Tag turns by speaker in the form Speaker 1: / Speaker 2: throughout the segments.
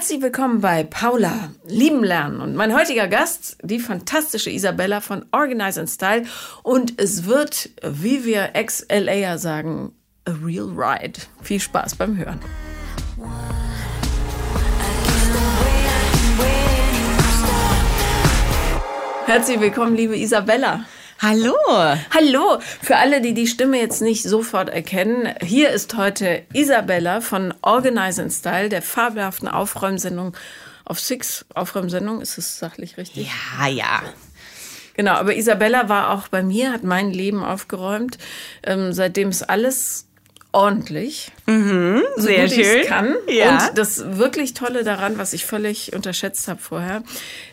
Speaker 1: Herzlich willkommen bei Paula, Lieben Lernen. Und mein heutiger Gast, die fantastische Isabella von Organize and Style. Und es wird, wie wir Ex-LAer sagen, a real ride. Viel Spaß beim Hören. Herzlich willkommen, liebe Isabella.
Speaker 2: Hallo.
Speaker 1: Hallo. Für alle, die die Stimme jetzt nicht sofort erkennen, hier ist heute Isabella von Organize and Style, der fabelhaften Aufräumsendung auf Six. Aufräumsendung, ist es sachlich richtig?
Speaker 2: Ja, ja.
Speaker 1: Genau, aber Isabella war auch bei mir, hat mein Leben aufgeräumt. Ähm, seitdem ist alles ordentlich.
Speaker 2: Mhm,
Speaker 1: so
Speaker 2: sehr
Speaker 1: gut
Speaker 2: schön.
Speaker 1: kann.
Speaker 2: Ja.
Speaker 1: Und das wirklich Tolle daran, was ich völlig unterschätzt habe vorher,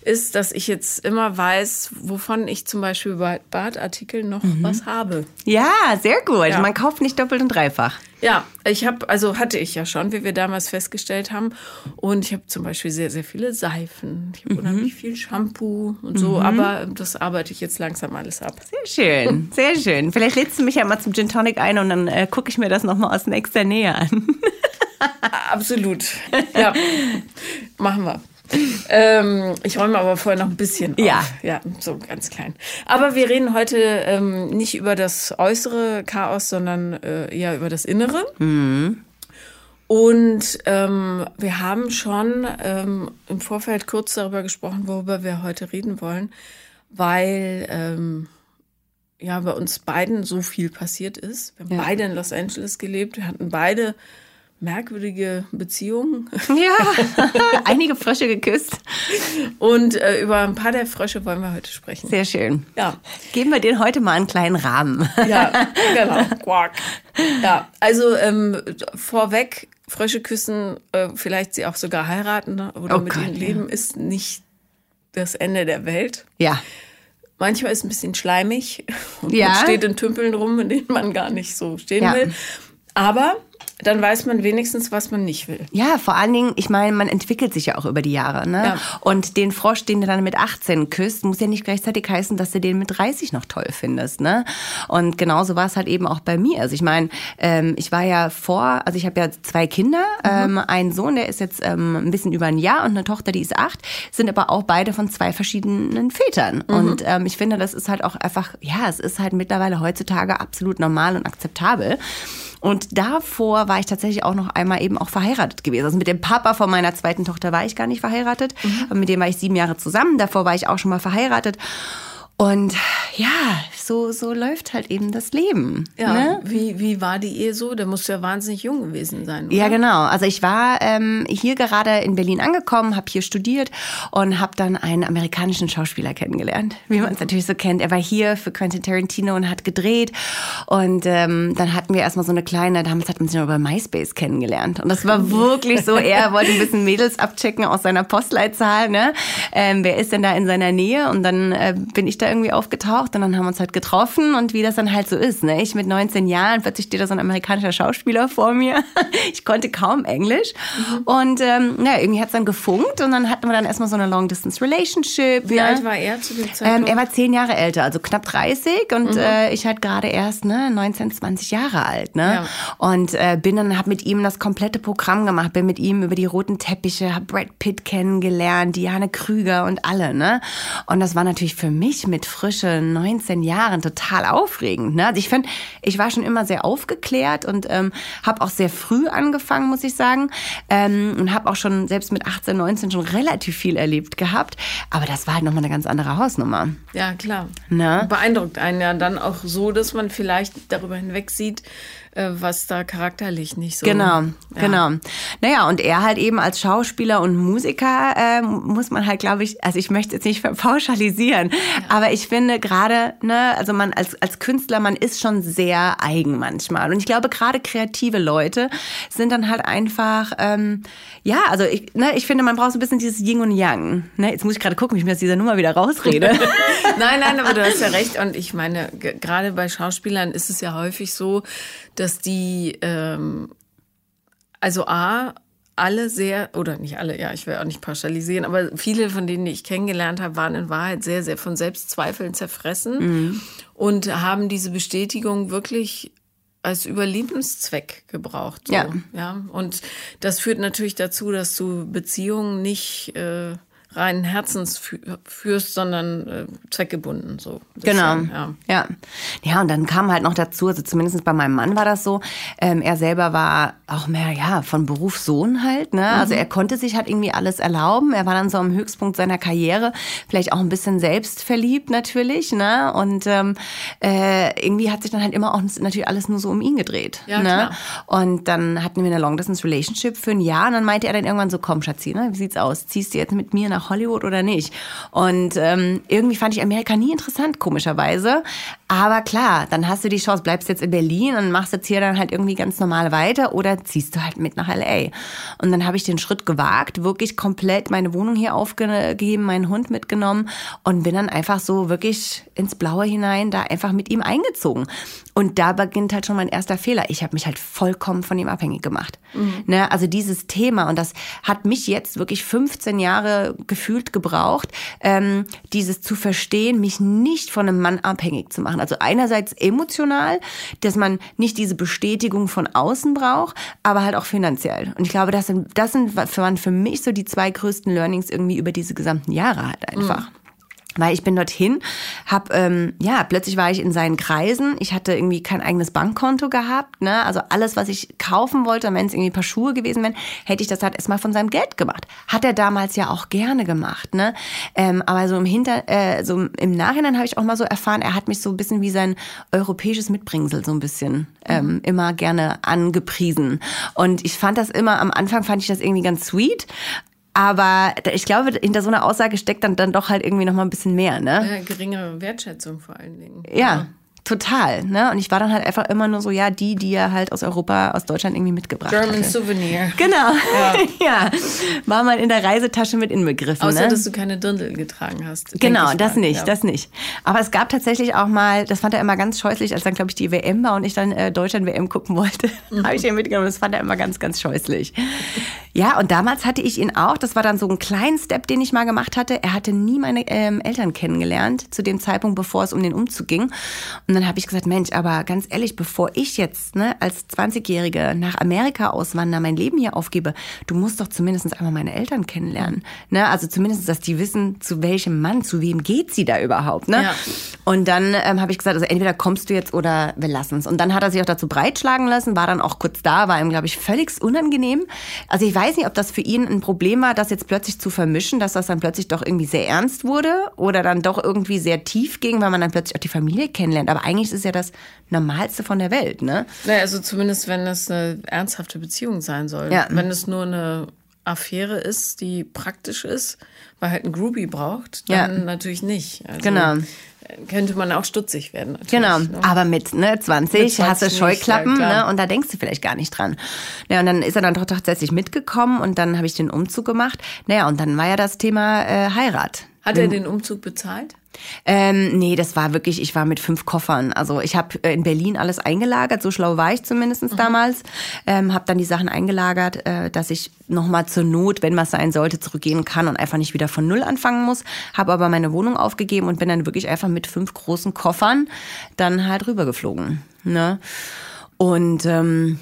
Speaker 1: ist, dass ich jetzt immer weiß, wovon ich zum Beispiel bei Badartikeln noch was habe.
Speaker 2: Ja, sehr gut.
Speaker 1: Ja.
Speaker 2: Man kauft nicht doppelt und dreifach.
Speaker 1: Ja, ich habe, also hatte ich ja schon, wie wir damals festgestellt haben. Und ich habe zum Beispiel sehr, sehr viele Seifen. Ich habe
Speaker 2: Mhm.
Speaker 1: unheimlich viel Shampoo und so, aber das arbeite ich jetzt langsam alles ab.
Speaker 2: Sehr schön, sehr schön. Vielleicht lädst du mich ja mal zum Gin Tonic ein und dann äh, gucke ich mir das nochmal aus nächster Nähe an.
Speaker 1: Absolut. Ja, machen wir. Ähm, ich räume aber vorher noch ein bisschen auf.
Speaker 2: Ja.
Speaker 1: Ja, so ganz klein. Aber wir reden heute ähm, nicht über das äußere Chaos, sondern äh, eher über das Innere. Und ähm, wir haben schon ähm, im Vorfeld kurz darüber gesprochen, worüber wir heute reden wollen, weil ähm, ja bei uns beiden so viel passiert ist. Wir haben
Speaker 2: Ja.
Speaker 1: beide in Los Angeles gelebt. Wir hatten beide merkwürdige Beziehungen.
Speaker 2: Ja, einige Frösche geküsst.
Speaker 1: Und äh, über ein paar der Frösche wollen wir heute sprechen.
Speaker 2: Sehr schön.
Speaker 1: Ja,
Speaker 2: Geben wir denen heute mal einen kleinen Rahmen.
Speaker 1: ja, genau. Quack. Ja, also ähm, vorweg, Frösche küssen, äh, vielleicht sie auch sogar heiraten ne? oder
Speaker 2: Oh
Speaker 1: mit
Speaker 2: Gott,
Speaker 1: ihnen
Speaker 2: ja.
Speaker 1: leben, ist nicht das Ende der Welt.
Speaker 2: Ja,
Speaker 1: Manchmal ist es ein bisschen schleimig und
Speaker 2: Ja.
Speaker 1: steht in Tümpeln rum, in denen man gar nicht so stehen
Speaker 2: Ja.
Speaker 1: will. Aber dann weiß man wenigstens, was man nicht will.
Speaker 2: Ja, vor allen Dingen, ich meine, man entwickelt sich ja auch über die Jahre. Ne?
Speaker 1: Ja.
Speaker 2: Und den Frosch, den du dann mit 18 küsst, muss ja nicht gleichzeitig heißen, dass du den mit 30 noch toll findest. Ne? Und genauso war es halt eben auch bei mir. Also ich meine, ähm, ich war ja vor, also ich habe ja zwei Kinder, ähm, einen Sohn, der ist jetzt ähm, ein bisschen über ein Jahr und eine Tochter, die ist acht, sind aber auch beide von zwei verschiedenen Vätern. Und ähm, ich finde, das ist halt auch einfach, ja, es ist halt mittlerweile heutzutage absolut normal und akzeptabel. Und davor war ich tatsächlich auch noch einmal eben auch verheiratet gewesen. Also mit dem Papa von meiner zweiten Tochter war ich gar nicht verheiratet. Aber mit dem war ich sieben Jahre zusammen. Davor war ich auch schon mal verheiratet. Und ja, so, so läuft halt eben das Leben.
Speaker 1: Ja,
Speaker 2: Ne?
Speaker 1: wie, wie war die Ehe so? Der muss ja wahnsinnig jung gewesen sein. Oder?
Speaker 2: Ja, genau. Also ich war ähm, hier gerade in Berlin angekommen, habe hier studiert und habe dann einen amerikanischen Schauspieler kennengelernt, wie man es natürlich so kennt. Er war hier für Quentin Tarantino und hat gedreht. Und ähm, dann hatten wir erstmal so eine kleine, damals hat man sich noch über MySpace kennengelernt. Und das war wirklich so, er wollte ein bisschen Mädels abchecken aus seiner Postleitzahl. Ne? Ähm, wer ist denn da in seiner Nähe? Und dann äh, bin ich da irgendwie aufgetaucht und dann haben wir uns halt getroffen und wie das dann halt so ist. Ne? Ich mit 19 Jahren, plötzlich steht da so ein amerikanischer Schauspieler vor mir. Ich konnte kaum Englisch. Und ähm, ja, irgendwie hat es dann gefunkt und dann hatten wir dann erstmal so eine Long-Distance-Relationship.
Speaker 1: Wie
Speaker 2: ne?
Speaker 1: alt war er zu dem
Speaker 2: Ähm,
Speaker 1: Zeitpunkt?
Speaker 2: er war zehn Jahre älter, also knapp 30 und äh, ich halt gerade erst ne, 19, 20 Jahre alt. Ne?
Speaker 1: Ja.
Speaker 2: Und äh, bin dann, hab mit ihm das komplette Programm gemacht, bin mit ihm über die roten Teppiche, hab Brad Pitt kennengelernt, Diane Krüger und alle. Ne? Und das war natürlich für mich mit frische 19 Jahren total aufregend. Ne? Also ich finde, ich war schon immer sehr aufgeklärt und ähm, habe auch sehr früh angefangen, muss ich sagen. Ähm, und habe auch schon selbst mit 18, 19 schon relativ viel erlebt gehabt. Aber das war halt nochmal eine ganz andere Hausnummer.
Speaker 1: Ja, klar.
Speaker 2: Ne?
Speaker 1: Beeindruckt einen ja dann auch so, dass man vielleicht darüber hinweg sieht, äh, was da charakterlich nicht so.
Speaker 2: Genau,
Speaker 1: Ja.
Speaker 2: genau. Naja, und er halt eben als Schauspieler und Musiker äh, muss man halt, glaube ich, also ich möchte jetzt nicht pauschalisieren, aber ich finde gerade, ne, also man als, als Künstler, man ist schon sehr eigen manchmal. Und ich glaube, gerade kreative Leute sind dann halt einfach, ähm, ja, also ich, ne, ich finde, man braucht so ein bisschen dieses Yin und Yang. Ne? Jetzt muss ich gerade gucken, wie ich mir aus dieser Nummer wieder rausrede.
Speaker 1: Nein, nein, aber du hast ja recht. Und ich meine, ge- gerade bei Schauspielern ist es ja häufig so, dass die, ähm, also A, alle sehr, oder nicht alle, ja, ich will auch nicht pauschalisieren, aber viele von denen, die ich kennengelernt habe, waren in Wahrheit sehr, sehr von Selbstzweifeln zerfressen und haben diese Bestätigung wirklich als Überlebenszweck gebraucht. So,
Speaker 2: Ja.
Speaker 1: ja. Und das führt natürlich dazu, dass du Beziehungen nicht äh, reinen Herzens fü- führst, sondern äh, zweckgebunden. So.
Speaker 2: Genau.
Speaker 1: Ja.
Speaker 2: ja. Ja, und dann kam halt noch dazu, also zumindest bei meinem Mann war das so, ähm, er selber war auch mehr, ja, von Beruf Sohn halt, ne? Also er konnte sich halt irgendwie alles erlauben. Er war dann so am Höchstpunkt seiner Karriere, vielleicht auch ein bisschen selbstverliebt natürlich, ne? Und ähm, äh, irgendwie hat sich dann halt immer auch natürlich alles nur so um ihn gedreht.
Speaker 1: Ja,
Speaker 2: ne?
Speaker 1: klar.
Speaker 2: Und dann hatten wir eine Long-Distance-Relationship für ein Jahr und dann meinte er dann irgendwann so, komm Schatzi, ne? wie sieht's aus? Ziehst du jetzt mit mir nach Hollywood oder nicht? Und ähm, irgendwie fand ich Amerika nie interessant, komischerweise. Aber klar, dann hast du die Chance, bleibst jetzt in Berlin und machst jetzt hier dann halt irgendwie ganz normal weiter oder ziehst du halt mit nach L.A. Und dann habe ich den Schritt gewagt, wirklich komplett meine Wohnung hier aufgegeben, meinen Hund mitgenommen und bin dann einfach so wirklich ins Blaue hinein da einfach mit ihm eingezogen. Und da beginnt halt schon mein erster Fehler. Ich habe mich halt vollkommen von ihm abhängig gemacht. Ne? Also dieses Thema, und das hat mich jetzt wirklich 15 Jahre gefühlt gebraucht, ähm, dieses zu verstehen, mich nicht von einem Mann abhängig zu machen. Also einerseits emotional, dass man nicht diese Bestätigung von außen braucht, aber halt auch finanziell. Und ich glaube, das sind, das sind waren für mich so die zwei größten Learnings irgendwie über diese gesamten Jahre halt einfach. Weil ich bin dorthin, hab ähm, ja plötzlich war ich in seinen Kreisen. Ich hatte irgendwie kein eigenes Bankkonto gehabt, ne? Also alles, was ich kaufen wollte, wenn es irgendwie ein paar Schuhe gewesen wären, hätte ich das halt erstmal von seinem Geld gemacht. Hat er damals ja auch gerne gemacht, ne? Ähm, aber so im Hinter, äh, so im Nachhinein habe ich auch mal so erfahren, er hat mich so ein bisschen wie sein europäisches Mitbringsel so ein bisschen ähm, immer gerne angepriesen. Und ich fand das immer am Anfang fand ich das irgendwie ganz sweet. Aber ich glaube, hinter so einer Aussage steckt dann, dann doch halt irgendwie noch mal ein bisschen mehr, ne?
Speaker 1: Ja, geringere Wertschätzung vor allen Dingen.
Speaker 2: Ja, total, ne? Und ich war dann halt einfach immer nur so, ja, die, die er halt aus Europa, aus Deutschland irgendwie mitgebracht
Speaker 1: German
Speaker 2: hatte.
Speaker 1: Souvenir.
Speaker 2: Genau, ja. War mal in der Reisetasche mit inbegriffen,
Speaker 1: Außer,
Speaker 2: ne?
Speaker 1: dass du keine Dirndl getragen hast.
Speaker 2: Genau, das nicht,
Speaker 1: Ja.
Speaker 2: das nicht. Aber es gab tatsächlich auch mal, das fand er immer ganz scheußlich, als dann, glaube ich, die WM war und ich dann äh, Deutschland-WM gucken wollte, habe ich ihn mitgenommen. Das fand er immer ganz, ganz scheußlich. Ja, und damals hatte ich ihn auch, das war dann so ein kleiner Step, den ich mal gemacht hatte. Er hatte nie meine ähm, Eltern kennengelernt, zu dem Zeitpunkt, bevor es um den Umzug ging. Und dann habe ich gesagt, Mensch, aber ganz ehrlich, bevor ich jetzt ne, als 20-Jährige nach Amerika auswandere, mein Leben hier aufgebe, du musst doch zumindest einmal meine Eltern kennenlernen. Ne? Also zumindest, dass die wissen, zu welchem Mann, zu wem geht sie da überhaupt. Ne?
Speaker 1: Ja.
Speaker 2: Und dann ähm, habe ich gesagt, also entweder kommst du jetzt oder wir lassen es. Und dann hat er sich auch dazu breitschlagen lassen, war dann auch kurz da, war ihm, glaube ich, völlig unangenehm. Also ich weiß nicht, ob das für ihn ein Problem war, das jetzt plötzlich zu vermischen, dass das dann plötzlich doch irgendwie sehr ernst wurde oder dann doch irgendwie sehr tief ging, weil man dann plötzlich auch die Familie kennenlernt. Aber eigentlich ist es ja das Normalste von der Welt, ne?
Speaker 1: Naja, also zumindest, wenn es eine ernsthafte Beziehung sein soll.
Speaker 2: Ja.
Speaker 1: Wenn es nur eine Affäre ist, die praktisch ist, weil halt ein Groupie braucht, dann
Speaker 2: Ja.
Speaker 1: natürlich nicht. Also
Speaker 2: Genau.
Speaker 1: Könnte man auch stutzig werden.
Speaker 2: Genau,
Speaker 1: Ne?
Speaker 2: aber mit ne, 20,
Speaker 1: Mit 20
Speaker 2: hast du
Speaker 1: nicht,
Speaker 2: Scheuklappen
Speaker 1: ja, klar.
Speaker 2: ne, und da denkst du vielleicht gar nicht dran. Ja, und dann ist er dann doch tatsächlich mitgekommen und dann habe ich den Umzug gemacht. Naja, und dann war ja das Thema äh, Heirat.
Speaker 1: Hat er den Umzug bezahlt?
Speaker 2: Ähm, nee, das war wirklich, ich war mit fünf Koffern. Also ich habe äh, in Berlin alles eingelagert, so schlau war ich zumindest damals. Ähm, habe dann die Sachen eingelagert, äh, dass ich nochmal zur Not, wenn was sein sollte, zurückgehen kann und einfach nicht wieder von Null anfangen muss. Habe aber meine Wohnung aufgegeben und bin dann wirklich einfach mit fünf großen Koffern dann halt rübergeflogen. Ne? Und ähm,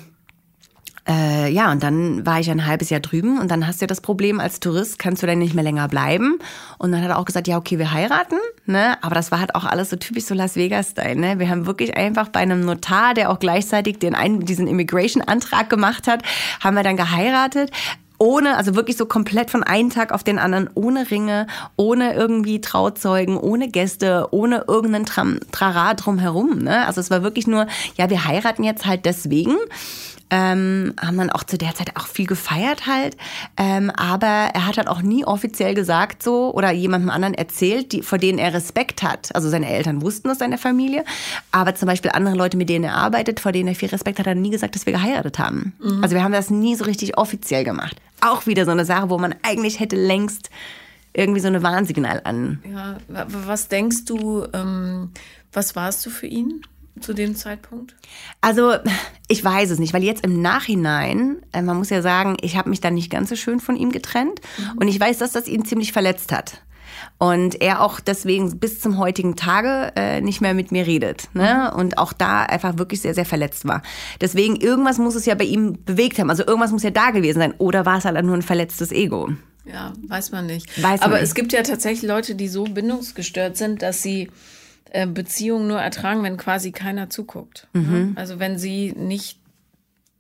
Speaker 2: äh, ja, und dann war ich ein halbes Jahr drüben und dann hast du ja das Problem, als Tourist kannst du dann nicht mehr länger bleiben. Und dann hat er auch gesagt, ja, okay, wir heiraten, ne? Aber das war halt auch alles so typisch so Las Vegas-Style, ne? Wir haben wirklich einfach bei einem Notar, der auch gleichzeitig den einen, diesen Immigration-Antrag gemacht hat, haben wir dann geheiratet ohne, also wirklich so komplett von einem Tag auf den anderen, ohne Ringe, ohne irgendwie Trauzeugen, ohne Gäste, ohne irgendeinen Tram, Trara drumherum. Ne? Also es war wirklich nur, ja, wir heiraten jetzt halt deswegen. Ähm, haben dann auch zu der Zeit auch viel gefeiert halt. Ähm, aber er hat halt auch nie offiziell gesagt so oder jemandem anderen erzählt, die, vor denen er Respekt hat. Also seine Eltern wussten das, seine Familie. Aber zum Beispiel andere Leute, mit denen er arbeitet, vor denen er viel Respekt hat, hat er nie gesagt, dass wir geheiratet haben. Also wir haben das nie so richtig offiziell gemacht. Auch wieder so eine Sache, wo man eigentlich hätte längst irgendwie so eine Warnsignal an.
Speaker 1: Ja, wa- wa- was denkst du, ähm, was warst du für ihn zu dem Zeitpunkt?
Speaker 2: Also, ich weiß es nicht, weil jetzt im Nachhinein, äh, man muss ja sagen, ich habe mich dann nicht ganz so schön von ihm getrennt und ich weiß, dass das ihn ziemlich verletzt hat. Und er auch deswegen bis zum heutigen Tage äh, nicht mehr mit mir redet. Ne? Und auch da einfach wirklich sehr, sehr verletzt war. Deswegen, irgendwas muss es ja bei ihm bewegt haben. Also irgendwas muss ja da gewesen sein. Oder war es halt nur ein verletztes Ego?
Speaker 1: Ja, weiß man nicht.
Speaker 2: Weiß man
Speaker 1: Aber
Speaker 2: nicht.
Speaker 1: es gibt ja tatsächlich Leute, die so bindungsgestört sind, dass sie äh, Beziehungen nur ertragen, wenn quasi keiner zuguckt.
Speaker 2: Mhm.
Speaker 1: ne? Also wenn sie nicht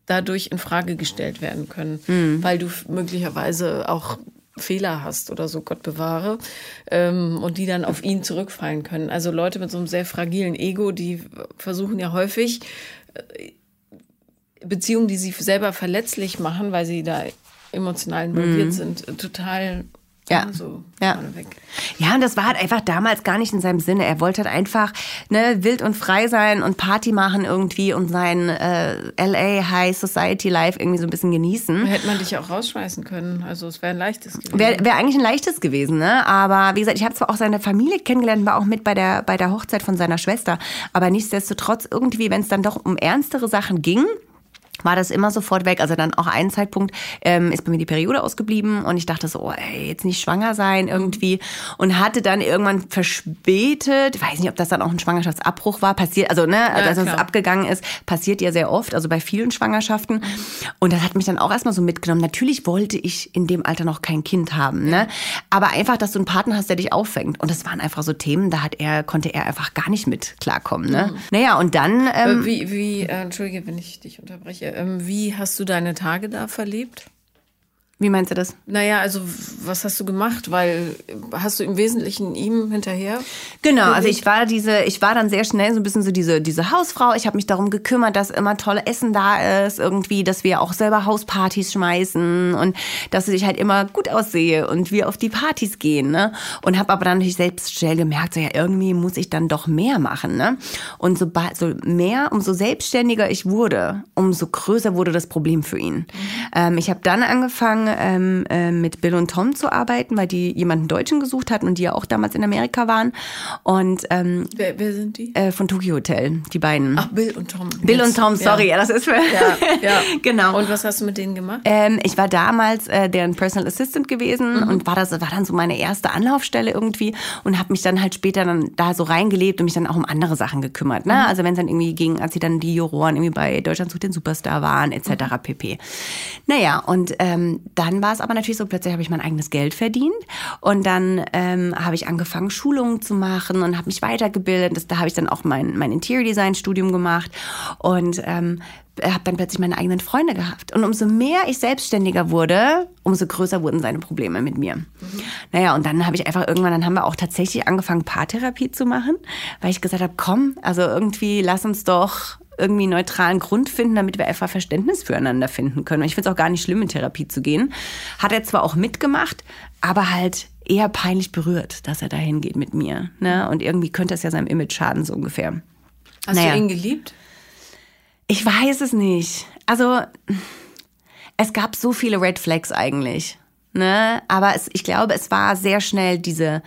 Speaker 1: dadurch in Frage gestellt werden können,
Speaker 2: Mhm.
Speaker 1: weil du möglicherweise auch Fehler hast oder so, Gott bewahre, ähm, und die dann auf ihn zurückfallen können. Also Leute mit so einem sehr fragilen Ego, die versuchen ja häufig äh, Beziehungen, die sie selber verletzlich machen, weil sie da emotional involviert sind, äh, total
Speaker 2: Mhm. Ja.
Speaker 1: so
Speaker 2: Ja. Ja, und das war halt einfach damals gar nicht in seinem Sinne. Er wollte halt einfach ne, wild und frei sein und Party machen irgendwie und sein äh, LA High Society Life irgendwie so ein bisschen genießen.
Speaker 1: Hätte man dich ja auch rausschmeißen können. Also es wäre ein leichtes gewesen.
Speaker 2: Wäre wär eigentlich ein leichtes gewesen, ne? Aber wie gesagt, ich habe zwar auch seine Familie kennengelernt, war auch mit bei der, bei der Hochzeit von seiner Schwester. Aber nichtsdestotrotz irgendwie, wenn es dann doch um ernstere Sachen ging, war das immer sofort weg. Also dann auch einen Zeitpunkt ähm, ist bei mir die Periode ausgeblieben und ich dachte so, oh, ey, jetzt nicht schwanger sein irgendwie. Und hatte dann irgendwann verspätet, weiß nicht, ob das dann auch ein Schwangerschaftsabbruch war, passiert, also ne, also als es abgegangen ist, passiert ja sehr oft, also bei vielen Schwangerschaften. Und das hat mich dann auch erstmal so mitgenommen. Natürlich wollte ich in dem Alter noch kein Kind haben, ne? Aber einfach, dass du einen Partner hast, der dich auffängt. Und das waren einfach so Themen, da hat er, konnte er einfach gar nicht mit klarkommen, ne? Naja, und dann, ähm,
Speaker 1: Äh, wie, wie äh, entschuldige, wenn ich dich unterbreche. Ähm, wie hast du deine Tage da verlebt?
Speaker 2: Wie meinst du das?
Speaker 1: Naja, also was hast du gemacht? Weil hast du im Wesentlichen ihm hinterher?
Speaker 2: Genau, also ich war diese, ich war dann sehr schnell so ein bisschen so diese, diese Hausfrau. Ich habe mich darum gekümmert, dass immer tolle Essen da ist, irgendwie, dass wir auch selber Hauspartys schmeißen und dass ich halt immer gut aussehe und wir auf die Partys gehen, ne? Und habe aber dann natürlich selbst schnell gemerkt, so ja, irgendwie muss ich dann doch mehr machen, ne? Und sobald so mehr, umso selbstständiger ich wurde, umso größer wurde das Problem für ihn. Ähm, ich habe dann angefangen, ähm, äh, mit Bill und Tom zu arbeiten, weil die jemanden Deutschen gesucht hatten und die ja auch damals in Amerika waren. Und ähm,
Speaker 1: Wer, wer sind die?
Speaker 2: äh, von Tokyo Hotel, die beiden.
Speaker 1: Ach, Bill und Tom.
Speaker 2: Bill
Speaker 1: Jetzt.
Speaker 2: und Tom, sorry, ja, das ist für.
Speaker 1: Ja, ja.
Speaker 2: genau.
Speaker 1: Und was hast du mit denen gemacht?
Speaker 2: Ähm, ich war damals äh, deren Personal Assistant gewesen
Speaker 1: Mhm.
Speaker 2: und war das war dann so meine erste Anlaufstelle irgendwie und habe mich dann halt später dann da so reingelebt und mich dann auch um andere Sachen gekümmert. Ne?
Speaker 1: Mhm.
Speaker 2: Also wenn es dann irgendwie ging, als sie dann die Juroren irgendwie bei Deutschland sucht den Superstar waren etc.
Speaker 1: Mhm.
Speaker 2: pp. Naja und ähm, dann war es aber natürlich so plötzlich habe ich mein eigenes Geld verdient und dann ähm, habe ich angefangen Schulungen zu machen und habe mich weitergebildet. Das, da habe ich dann auch mein mein Interior Design Studium gemacht und ähm, habe dann plötzlich meine eigenen Freunde gehabt. Und umso mehr ich selbstständiger wurde, umso größer wurden seine Probleme mit mir. Naja, und dann habe ich einfach irgendwann, dann haben wir auch tatsächlich angefangen, Paartherapie zu machen, weil ich gesagt habe, komm, also irgendwie lass uns doch irgendwie einen neutralen Grund finden, damit wir einfach Verständnis füreinander finden können. Und ich finde es auch gar nicht schlimm, in Therapie zu gehen. Hat er zwar auch mitgemacht, aber halt eher peinlich berührt, dass er dahin geht mit mir. Ne? Und irgendwie könnte es ja seinem Image schaden, so ungefähr.
Speaker 1: Hast
Speaker 2: naja.
Speaker 1: du ihn geliebt?
Speaker 2: Ich weiß es nicht. Also, es gab so viele Red Flags eigentlich. Ne? Aber es, ich glaube, es war sehr schnell diese,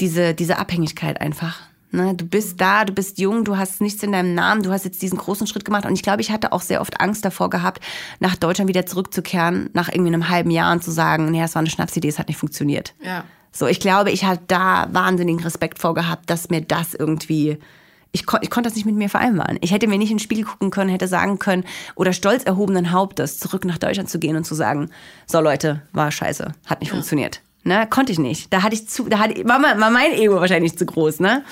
Speaker 2: diese, diese Abhängigkeit einfach. Ne? Du bist da, du bist jung, du hast nichts in deinem Namen, du hast jetzt diesen großen Schritt gemacht. Und ich glaube, ich hatte auch sehr oft Angst davor gehabt, nach Deutschland wieder zurückzukehren, nach irgendwie einem halben Jahr und zu sagen, nee, das war eine Schnapsidee, es hat nicht funktioniert.
Speaker 1: Ja.
Speaker 2: So, ich glaube, ich hatte da wahnsinnigen Respekt vor gehabt, dass mir das irgendwie. Ich, kon ich konnte das nicht mit mir vereinbaren. Ich hätte mir nicht in den Spiegel gucken können, hätte sagen können oder stolz erhobenen Hauptes zurück nach Deutschland zu gehen und zu sagen, so Leute, war scheiße, hat nicht funktioniert. Ne, konnte ich nicht. Da hatte ich zu, da hatte, war, war mein Ego wahrscheinlich zu groß, ne?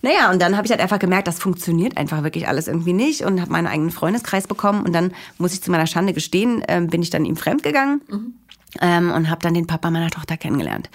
Speaker 2: Naja, und dann habe ich halt einfach gemerkt, das funktioniert einfach wirklich alles irgendwie nicht und habe meinen eigenen Freundeskreis bekommen und dann muss ich zu meiner Schande gestehen, ähm, bin ich dann ihm fremdgegangen. Ähm, und habe dann den Papa meiner Tochter kennengelernt.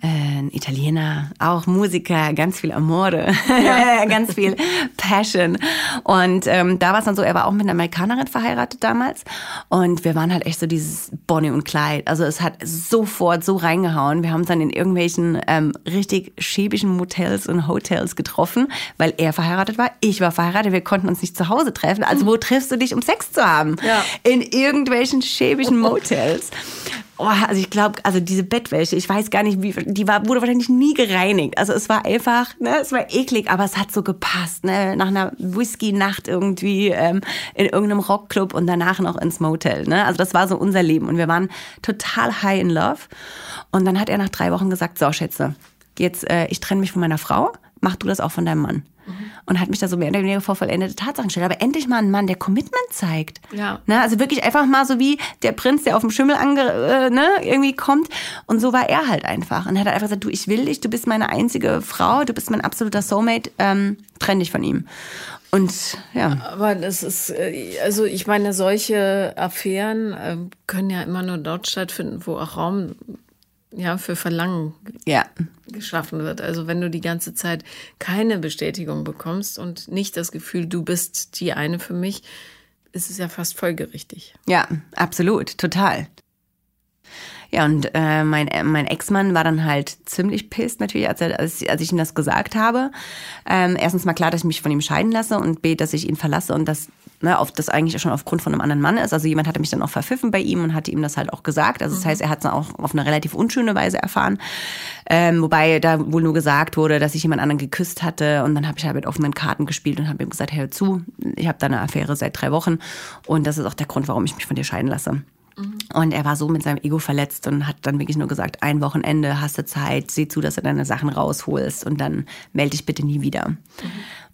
Speaker 2: Äh, ein Italiener, auch Musiker, ganz viel Amore, ganz viel Passion. Und ähm, da war es dann so, er war auch mit einer Amerikanerin verheiratet damals. Und wir waren halt echt so dieses Bonnie und Clyde. Also es hat sofort so reingehauen. Wir haben uns dann in irgendwelchen ähm, richtig schäbischen Motels und Hotels getroffen, weil er verheiratet war, ich war verheiratet, wir konnten uns nicht zu Hause treffen. Also wo triffst du dich, um Sex zu haben?
Speaker 1: Ja.
Speaker 2: In irgendwelchen schäbischen Motels. Oh, also ich glaube, also diese Bettwäsche, ich weiß gar nicht, wie, die war, wurde wahrscheinlich nie gereinigt. Also es war einfach, ne, es war eklig, aber es hat so gepasst, ne, nach einer Whisky-Nacht irgendwie ähm, in irgendeinem Rockclub und danach noch ins Motel, ne. Also das war so unser Leben und wir waren total high in love. Und dann hat er nach drei Wochen gesagt, so Schätze, jetzt äh, ich trenne mich von meiner Frau, mach du das auch von deinem Mann. Mhm. Und hat mich da so mehr oder weniger vor vollendete Tatsachen gestellt. Aber endlich mal ein Mann, der Commitment zeigt.
Speaker 1: Ja.
Speaker 2: Ne? Also wirklich einfach mal so wie der Prinz, der auf dem Schimmel ange, äh, ne, irgendwie kommt. Und so war er halt einfach. Und er hat einfach gesagt, du, ich will dich, du bist meine einzige Frau, du bist mein absoluter Soulmate, ähm, trenn dich von ihm. Und ja.
Speaker 1: Aber das ist, äh, also ich meine, solche Affären äh, können ja immer nur dort stattfinden, wo auch Raum ja, für Verlangen
Speaker 2: ja.
Speaker 1: Geschaffen wird. Also wenn du die ganze Zeit keine Bestätigung bekommst und nicht das Gefühl, du bist die eine für mich, ist es ja fast folgerichtig.
Speaker 2: Ja, absolut, total. Ja, und äh, mein, äh, mein Ex-Mann war dann halt ziemlich pisst natürlich, als, er, als, als ich ihm das gesagt habe. Ähm, erstens mal klar, dass ich mich von ihm scheiden lasse und B, dass ich ihn verlasse und dass ne, auf, das eigentlich schon aufgrund von einem anderen Mann ist. Also jemand hatte mich dann auch verpfiffen bei ihm und hatte ihm das halt auch gesagt. Also das mhm. heißt, er hat es auch auf eine relativ unschöne Weise erfahren. Ähm, wobei da wohl nur gesagt wurde, dass ich jemand anderen geküsst hatte. Und dann habe ich halt mit offenen Karten gespielt und habe ihm gesagt, hör zu, ich habe da eine Affäre seit drei Wochen und das ist auch der Grund, warum ich mich von dir scheiden lasse. Und er war so mit seinem Ego verletzt und hat dann wirklich nur gesagt, ein Wochenende hast du Zeit, sieh zu, dass du deine Sachen rausholst und dann melde dich bitte nie wieder. Mhm.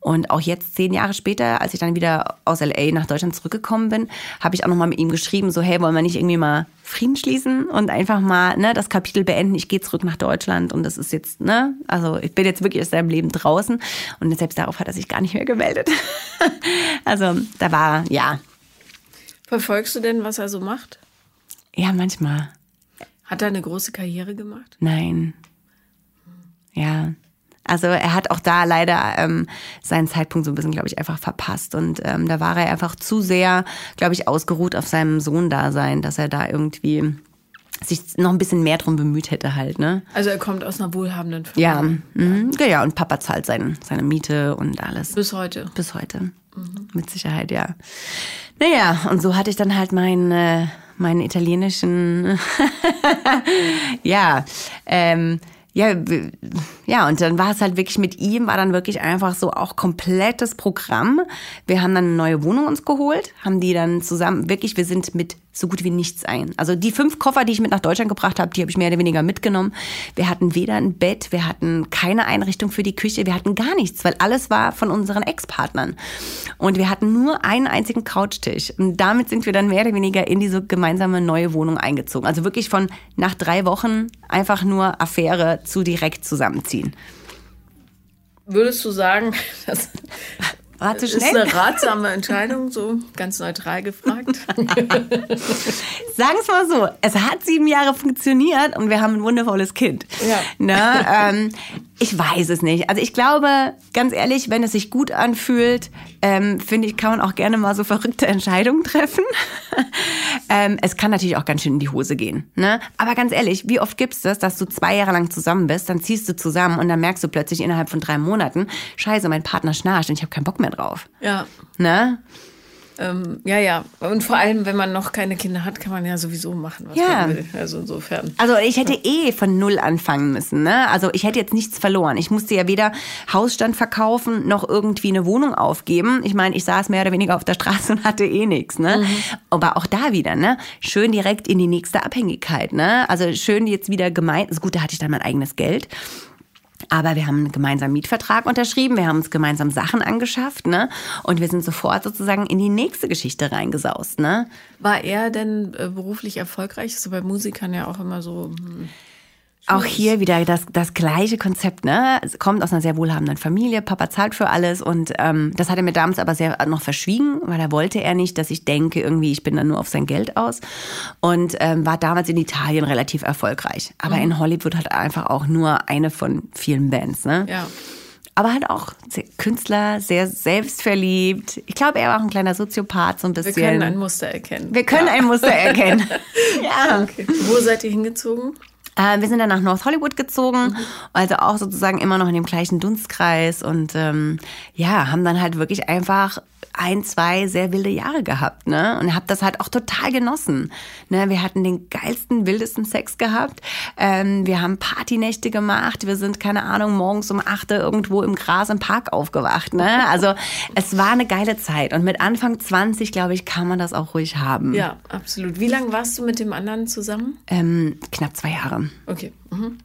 Speaker 2: Und auch jetzt, zehn Jahre später, als ich dann wieder aus LA nach Deutschland zurückgekommen bin, habe ich auch nochmal mit ihm geschrieben, so hey, wollen wir nicht irgendwie mal Frieden schließen und einfach mal ne, das Kapitel beenden. Ich gehe zurück nach Deutschland und das ist jetzt, ne, also ich bin jetzt wirklich aus seinem Leben draußen und selbst darauf hat er sich gar nicht mehr gemeldet. also da war, ja.
Speaker 1: Verfolgst du denn, was er so macht?
Speaker 2: Ja, manchmal.
Speaker 1: Hat er eine große Karriere gemacht?
Speaker 2: Nein. Ja. Also er hat auch da leider ähm, seinen Zeitpunkt so ein bisschen, glaube ich, einfach verpasst. Und ähm, da war er einfach zu sehr, glaube ich, ausgeruht auf seinem Sohn-Dasein, dass er da irgendwie sich noch ein bisschen mehr drum bemüht hätte halt, ne?
Speaker 1: Also er kommt aus einer wohlhabenden Familie.
Speaker 2: Ja, mhm. ja. ja und Papa zahlt sein, seine Miete und alles.
Speaker 1: Bis heute.
Speaker 2: Bis heute. Mhm. Mit Sicherheit, ja. Naja, und so hatte ich dann halt meinen, äh, meinen italienischen, ja, ähm, ja, ja, und dann war es halt wirklich mit ihm, war dann wirklich einfach so auch komplettes Programm. Wir haben dann eine neue Wohnung uns geholt, haben die dann zusammen, wirklich, wir sind mit so gut wie nichts ein. Also die fünf Koffer, die ich mit nach Deutschland gebracht habe, die habe ich mehr oder weniger mitgenommen. Wir hatten weder ein Bett, wir hatten keine Einrichtung für die Küche, wir hatten gar nichts, weil alles war von unseren Ex-Partnern. Und wir hatten nur einen einzigen Couchtisch. Und damit sind wir dann mehr oder weniger in diese gemeinsame neue Wohnung eingezogen. Also wirklich von nach drei Wochen einfach nur Affäre zu direkt zusammenziehen.
Speaker 1: Würdest du sagen, dass
Speaker 2: zu schnell.
Speaker 1: Ist eine ratsame Entscheidung, so ganz neutral gefragt.
Speaker 2: Sagen es mal so, es hat sieben Jahre funktioniert und wir haben ein wundervolles Kind.
Speaker 1: Ja.
Speaker 2: Ne? Ähm, ich weiß es nicht. Also ich glaube, ganz ehrlich, wenn es sich gut anfühlt, ähm, finde ich, kann man auch gerne mal so verrückte Entscheidungen treffen. ähm, es kann natürlich auch ganz schön in die Hose gehen. Ne? Aber ganz ehrlich, wie oft gibt es das, dass du zwei Jahre lang zusammen bist, dann ziehst du zusammen und dann merkst du plötzlich innerhalb von drei Monaten, scheiße, mein Partner schnarcht und ich habe keinen Bock mehr drauf.
Speaker 1: Ja.
Speaker 2: Ne?
Speaker 1: Ähm, ja, ja. Und vor allem, wenn man noch keine Kinder hat, kann man ja sowieso machen, was ja. man will. Also insofern.
Speaker 2: Also ich hätte eh von null anfangen müssen. Ne? Also ich hätte jetzt nichts verloren. Ich musste ja weder Hausstand verkaufen noch irgendwie eine Wohnung aufgeben. Ich meine, ich saß mehr oder weniger auf der Straße und hatte eh nichts. Ne? Mhm. Aber auch da wieder, ne? Schön direkt in die nächste Abhängigkeit. Ne? Also schön jetzt wieder gemeint. Also gut, da hatte ich dann mein eigenes Geld. Aber wir haben einen gemeinsamen Mietvertrag unterschrieben, wir haben uns gemeinsam Sachen angeschafft, ne? Und wir sind sofort sozusagen in die nächste Geschichte reingesaust, ne?
Speaker 1: War er denn äh, beruflich erfolgreich? So bei Musikern ja auch immer so. Hm.
Speaker 2: Auch hier wieder das, das gleiche Konzept, ne? Es kommt aus einer sehr wohlhabenden Familie, Papa zahlt für alles und ähm, das hat er mir damals aber sehr noch verschwiegen, weil er wollte er nicht, dass ich denke, irgendwie, ich bin dann nur auf sein Geld aus und ähm, war damals in Italien relativ erfolgreich. Aber mhm. in Hollywood hat er einfach auch nur eine von vielen Bands, ne?
Speaker 1: Ja.
Speaker 2: Aber halt auch Künstler, sehr selbstverliebt. Ich glaube, er war auch ein kleiner Soziopath, so ein bisschen.
Speaker 1: Wir können ein Muster erkennen.
Speaker 2: Wir können ja. ein Muster erkennen.
Speaker 1: ja. Okay. Wo seid ihr hingezogen?
Speaker 2: Äh, wir sind dann nach North Hollywood gezogen, mhm. also auch sozusagen immer noch in dem gleichen Dunstkreis und ähm, ja, haben dann halt wirklich einfach ein, zwei sehr wilde Jahre gehabt, ne? Und habe das halt auch total genossen. Ne? Wir hatten den geilsten, wildesten Sex gehabt. Ähm, wir haben Partynächte gemacht. Wir sind, keine Ahnung, morgens um acht irgendwo im Gras im Park aufgewacht. Ne? Also es war eine geile Zeit. Und mit Anfang 20, glaube ich, kann man das auch ruhig haben.
Speaker 1: Ja, absolut. Wie lange warst du mit dem anderen zusammen?
Speaker 2: Ähm, knapp zwei Jahre.
Speaker 1: Okay. Mhm.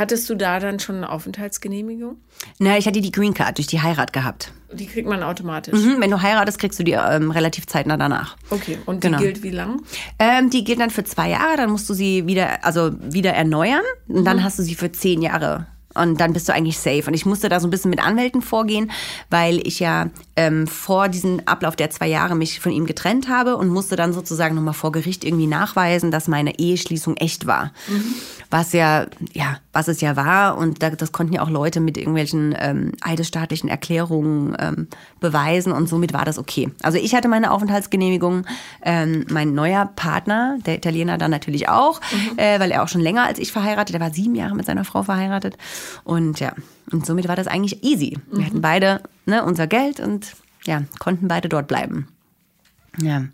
Speaker 1: Hattest du da dann schon eine Aufenthaltsgenehmigung?
Speaker 2: Na, ich hatte die Green Card durch die Heirat gehabt.
Speaker 1: Die kriegt man automatisch.
Speaker 2: Mhm, wenn du heiratest, kriegst du die ähm, relativ zeitnah danach.
Speaker 1: Okay, und die
Speaker 2: Genau.
Speaker 1: gilt wie lang?
Speaker 2: Ähm, die gilt dann für zwei Jahre, dann musst du sie wieder, also wieder erneuern und dann hast du sie für zehn Jahre. Und dann bist du eigentlich safe. Und ich musste da so ein bisschen mit Anwälten vorgehen, weil ich ja ähm, vor diesem Ablauf der zwei Jahre mich von ihm getrennt habe und musste dann sozusagen nochmal vor Gericht irgendwie nachweisen, dass meine Eheschließung echt war. Was ja, ja, was es ja war. Und da, das konnten ja auch Leute mit irgendwelchen ähm, eidesstaatlichen Erklärungen ähm, beweisen und somit war das okay. Also ich hatte meine Aufenthaltsgenehmigung, ähm, mein neuer Partner, der Italiener, dann natürlich auch, äh, weil er auch schon länger als ich verheiratet, er war sieben Jahre mit seiner Frau verheiratet und ja, und somit war das eigentlich easy. Wir hatten beide ne, unser Geld und ja, konnten beide dort bleiben. Ja.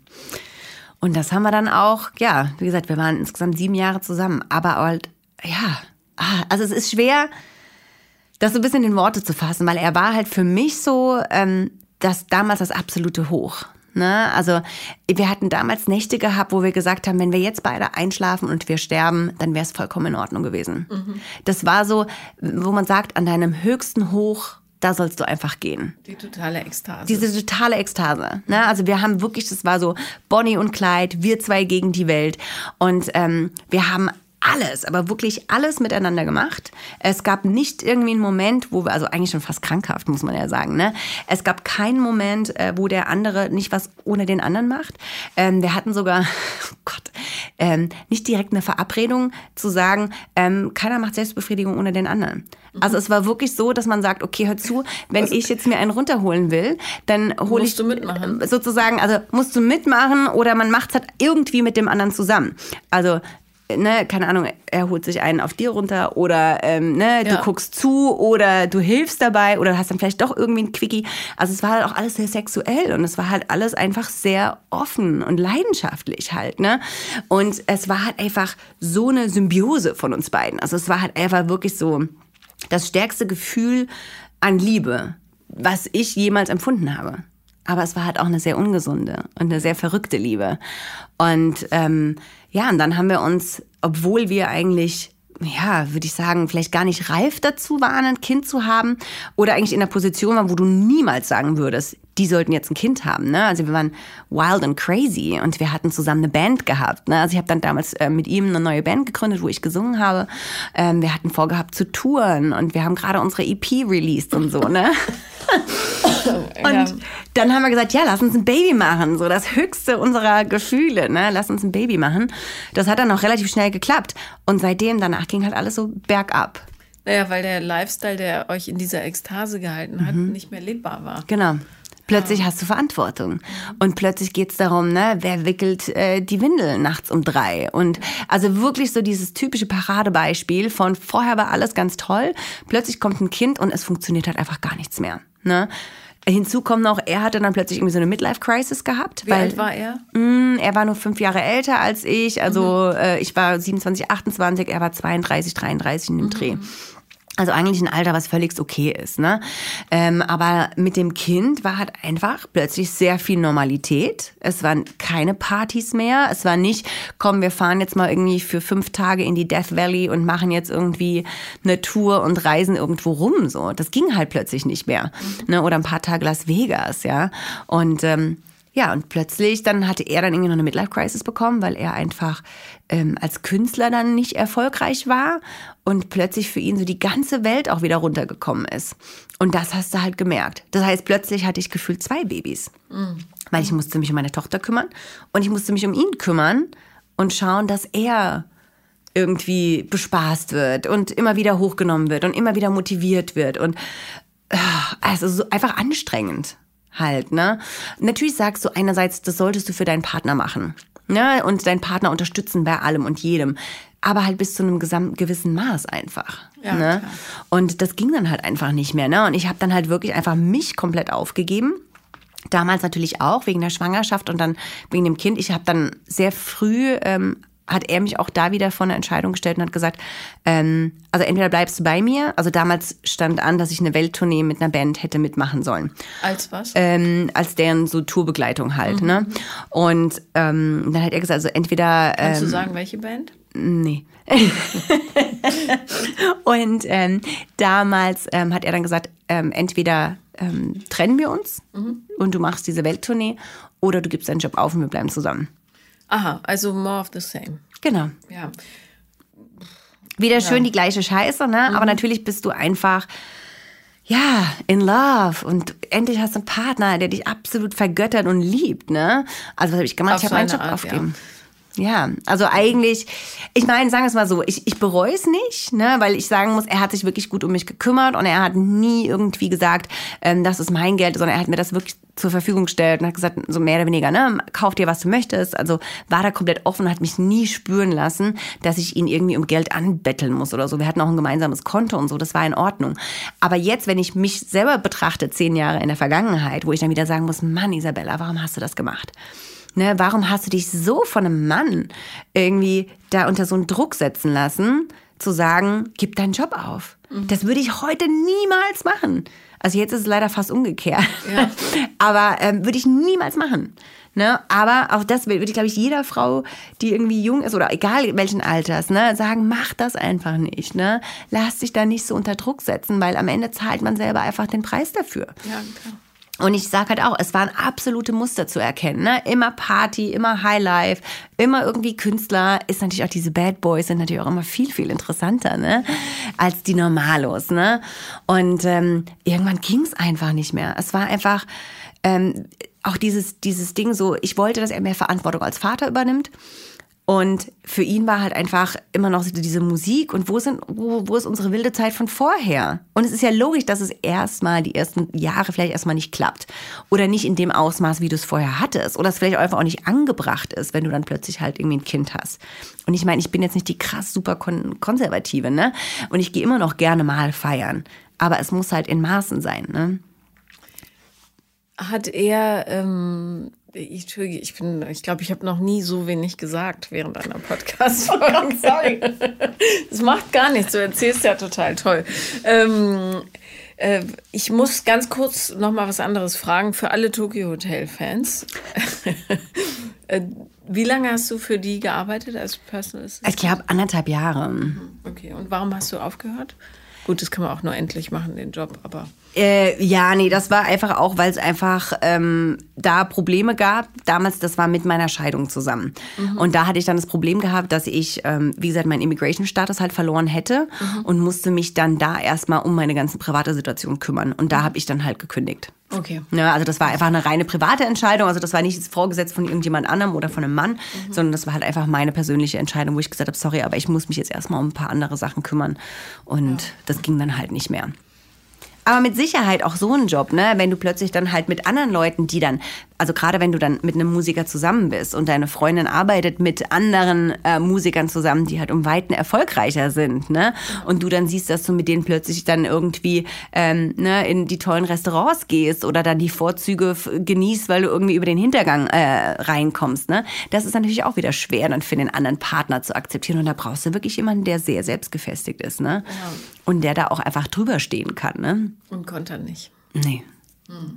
Speaker 2: Und das haben wir dann auch, ja, wie gesagt, wir waren insgesamt sieben Jahre zusammen, aber halt, ja, ah, also es ist schwer, das so ein bisschen in Worte zu fassen, weil er war halt für mich so ähm, das damals das absolute Hoch. Ne? Also wir hatten damals Nächte gehabt, wo wir gesagt haben, wenn wir jetzt beide einschlafen und wir sterben, dann wäre es vollkommen in Ordnung gewesen. Das war so, wo man sagt, an deinem höchsten Hoch, da sollst du einfach gehen.
Speaker 1: Die totale Ekstase.
Speaker 2: Diese totale Ekstase. Ne? Also wir haben wirklich, das war so Bonnie und Clyde, wir zwei gegen die Welt. Und ähm, wir haben alles, aber wirklich alles miteinander gemacht. Es gab nicht irgendwie einen Moment, wo wir, also eigentlich schon fast krankhaft, muss man ja sagen, ne? Es gab keinen Moment, äh, wo der andere nicht was ohne den anderen macht. Ähm, wir hatten sogar, oh Gott, ähm, nicht direkt eine Verabredung zu sagen, ähm, keiner macht Selbstbefriedigung ohne den anderen. Also es war wirklich so, dass man sagt, okay, hör zu, wenn ich jetzt mir einen runterholen will, dann hole ich
Speaker 1: Musst du mitmachen.
Speaker 2: sozusagen, also musst du mitmachen oder man macht es halt irgendwie mit dem anderen zusammen. Also Ne, keine Ahnung, er holt sich einen auf dir runter oder ähm, ne, du
Speaker 1: Ja.
Speaker 2: guckst zu oder du hilfst dabei oder hast dann vielleicht doch irgendwie ein Quickie. Also es war halt auch alles sehr sexuell und es war halt alles einfach sehr offen und leidenschaftlich halt, ne? Und es war halt einfach so eine Symbiose von uns beiden. Also es war halt einfach wirklich so das stärkste Gefühl an Liebe, was ich jemals empfunden habe. Aber es war halt auch eine sehr ungesunde und eine sehr verrückte Liebe. Und ähm, ja, und dann haben wir uns, obwohl wir eigentlich, ja, würde ich sagen, vielleicht gar nicht reif dazu waren, ein Kind zu haben, oder eigentlich in der Position waren, wo du niemals sagen würdest, die sollten jetzt ein Kind haben. Ne? Also wir waren wild and crazy und wir hatten zusammen eine Band gehabt. Ne? Also ich habe dann damals äh, mit ihm eine neue Band gegründet, wo ich gesungen habe. Ähm, wir hatten vorgehabt zu touren und wir haben gerade unsere EP released und so. Ne? Und dann haben wir gesagt, ja, lass uns ein Baby machen. So das höchste unserer Gefühle, ne? Lass uns ein Baby machen. Das hat dann auch relativ schnell geklappt. Und seitdem, danach ging halt alles so bergab.
Speaker 1: Naja, weil der Lifestyle, der euch in dieser Ekstase gehalten hat,
Speaker 2: Mhm.
Speaker 1: nicht mehr lebbar war.
Speaker 2: Genau. Plötzlich hast du Verantwortung. Und plötzlich geht's darum, ne, wer wickelt äh, die Windel nachts um drei. Und also wirklich so dieses typische Paradebeispiel von vorher war alles ganz toll, plötzlich kommt ein Kind und es funktioniert halt einfach gar nichts mehr. Ne? Hinzu kommt noch, er hatte dann plötzlich irgendwie so eine Midlife-Crisis gehabt.
Speaker 1: Wie alt war er?
Speaker 2: Mm, Er war nur fünf Jahre älter als ich. Also äh, ich war 27, 28, er war 32, 33 in dem Dreh. Also eigentlich ein Alter, was völlig okay ist. Ne? Ähm, aber mit dem Kind war halt einfach plötzlich sehr viel Normalität. Es waren keine Partys mehr. Es war nicht, komm, wir fahren jetzt mal irgendwie für fünf Tage in die Death Valley und machen jetzt irgendwie eine Tour und reisen irgendwo rum. So, das ging halt plötzlich nicht mehr. Ne? Oder ein paar Tage Las Vegas, ja. Und ähm, ja, und plötzlich dann hatte er dann irgendwie noch eine Midlife-Crisis bekommen, weil er einfach ähm, als Künstler dann nicht erfolgreich war und plötzlich für ihn so die ganze Welt auch wieder runtergekommen ist. Und das hast du halt gemerkt. Das heißt, plötzlich hatte ich gefühlt zwei Babys, weil ich musste mich um meine Tochter kümmern und ich musste mich um ihn kümmern und schauen, dass er irgendwie bespaßt wird und immer wieder hochgenommen wird und immer wieder motiviert wird und äh, also so einfach anstrengend halt, ne? Natürlich sagst du einerseits, das solltest du für deinen Partner machen, ne? Und deinen Partner unterstützen bei allem und jedem, aber halt bis zu einem gewissen Maß einfach,
Speaker 1: Ja,
Speaker 2: ne?
Speaker 1: klar.
Speaker 2: Und das ging dann halt einfach nicht mehr, ne? Und ich habe dann halt wirklich einfach mich komplett aufgegeben Damals natürlich auch wegen der Schwangerschaft und dann wegen dem Kind. Ich habe dann sehr früh ähm, hat er mich auch da wieder vor eine Entscheidung gestellt und hat gesagt, ähm, also entweder bleibst du bei mir, also damals stand an, dass ich eine Welttournee mit einer Band hätte mitmachen sollen.
Speaker 1: Als was?
Speaker 2: Ähm, als deren so Tourbegleitung halt, mhm. ne? Und ähm, dann hat er gesagt, also entweder...
Speaker 1: Kannst du ähm, sagen, welche Band?
Speaker 2: Nee. und ähm, damals ähm, hat er dann gesagt, entweder trennen wir uns mhm. und du machst diese Welttournee oder du gibst deinen Job auf und wir bleiben zusammen.
Speaker 1: Aha, also more of the same.
Speaker 2: Genau.
Speaker 1: Ja.
Speaker 2: Wieder ja. schön die gleiche Scheiße, ne? Mhm. Aber natürlich bist du einfach ja, in love und endlich hast du einen Partner, der dich absolut vergöttert und liebt, ne? Also was habe ich gemacht? Auf ich habe meinen Job Art, aufgegeben. Ja. Ja, also eigentlich, ich meine, sagen wir es mal so, ich, ich bereue es nicht, ne, weil ich sagen muss, er hat sich wirklich gut um mich gekümmert und er hat nie irgendwie gesagt, ähm, das ist mein Geld, sondern er hat mir das wirklich zur Verfügung gestellt und hat gesagt, so mehr oder weniger, ne, kauf dir, was du möchtest. Also war da komplett offen, hat mich nie spüren lassen, dass ich ihn irgendwie um Geld anbetteln muss oder so. Wir hatten auch ein gemeinsames Konto und so, das war in Ordnung. Aber jetzt, wenn ich mich selber betrachte, zehn Jahre in der Vergangenheit, wo ich dann wieder sagen muss, Mann, Isabella, warum hast du das gemacht? Ne, warum hast du dich so von einem Mann irgendwie da unter so einen Druck setzen lassen, zu sagen, gib deinen Job auf? Mhm. Das würde ich heute niemals machen. Also jetzt ist es leider fast umgekehrt. Ja. Aber ähm, würde ich niemals machen. Ne? Aber auch das würde ich, glaube ich, jeder Frau, die irgendwie jung ist oder egal welchen Alters, ne, sagen, mach das einfach nicht. Ne? Lass dich da nicht so unter Druck setzen, weil am Ende zahlt man selber einfach den Preis dafür. Ja, klar. Und ich sage halt auch, es waren absolute Muster zu erkennen. Ne? Immer Party, immer Highlife, immer irgendwie Künstler. Ist natürlich auch diese Bad Boys sind natürlich auch immer viel, viel interessanter ne? als die Normalos. Ne? Und ähm, irgendwann ging es einfach nicht mehr. Es war einfach ähm, auch dieses, dieses Ding so, ich wollte, dass er mehr Verantwortung als Vater übernimmt. Und für ihn war halt einfach immer noch diese Musik und wo, sind, wo, wo ist unsere wilde Zeit von vorher? Und es ist ja logisch, dass es erstmal die ersten Jahre vielleicht erstmal nicht klappt. Oder nicht in dem Ausmaß, wie du es vorher hattest. Oder es vielleicht einfach auch nicht angebracht ist, wenn du dann plötzlich halt irgendwie ein Kind hast. Und ich meine, ich bin jetzt nicht die krass super kon konservative, ne? Und ich gehe immer noch gerne mal feiern. Aber es muss halt in Maßen sein, ne?
Speaker 1: Hat er ähm, ich, ich bin, ich glaube, ich habe noch nie so wenig gesagt während einer Podcast-Folge. Oh sorry. Das macht gar nichts, du erzählst ja total toll. Ähm, äh, ich muss ganz kurz noch mal was anderes fragen für alle Tokyo Hotel-Fans. äh, wie lange hast du für die gearbeitet als Personal Assistant?
Speaker 2: Ich glaube, anderthalb Jahre.
Speaker 1: Okay, und warum hast du aufgehört? Gut, das kann man auch nur endlich machen, den Job, aber.
Speaker 2: Äh, ja, nee, das war einfach auch, weil es einfach ähm, da Probleme gab. Damals, das war mit meiner Scheidung zusammen. Mhm. Und da hatte ich dann das Problem gehabt, dass ich, ähm, wie gesagt, meinen Immigration-Status halt verloren hätte mhm. und musste mich dann da erstmal um meine ganze private Situation kümmern. Und da habe ich dann halt gekündigt.
Speaker 1: Okay.
Speaker 2: Ja, also das war einfach eine reine private Entscheidung. Also das war nicht vorgesetzt von irgendjemand anderem oder von einem Mann, mhm. sondern das war halt einfach meine persönliche Entscheidung, wo ich gesagt habe, sorry, aber ich muss mich jetzt erstmal um ein paar andere Sachen kümmern. Und ja. das ging dann halt nicht mehr. Aber mit Sicherheit auch so ein Job, ne? Wenn du plötzlich dann halt mit anderen Leuten, die dann, also gerade wenn du dann mit einem Musiker zusammen bist und deine Freundin arbeitet mit anderen äh, Musikern zusammen, die halt um Weiten erfolgreicher sind, ne? Und du dann siehst, dass du mit denen plötzlich dann irgendwie ähm, ne, in die tollen Restaurants gehst oder dann die Vorzüge genießt, weil du irgendwie über den Hintergang äh, reinkommst, ne? Das ist natürlich auch wieder schwer, dann für den anderen Partner zu akzeptieren. Und da brauchst du wirklich jemanden, der sehr selbstgefestigt ist, ne? Ja. Und der da auch einfach drüber stehen kann, ne?
Speaker 1: Und konnte er nicht.
Speaker 2: Nee.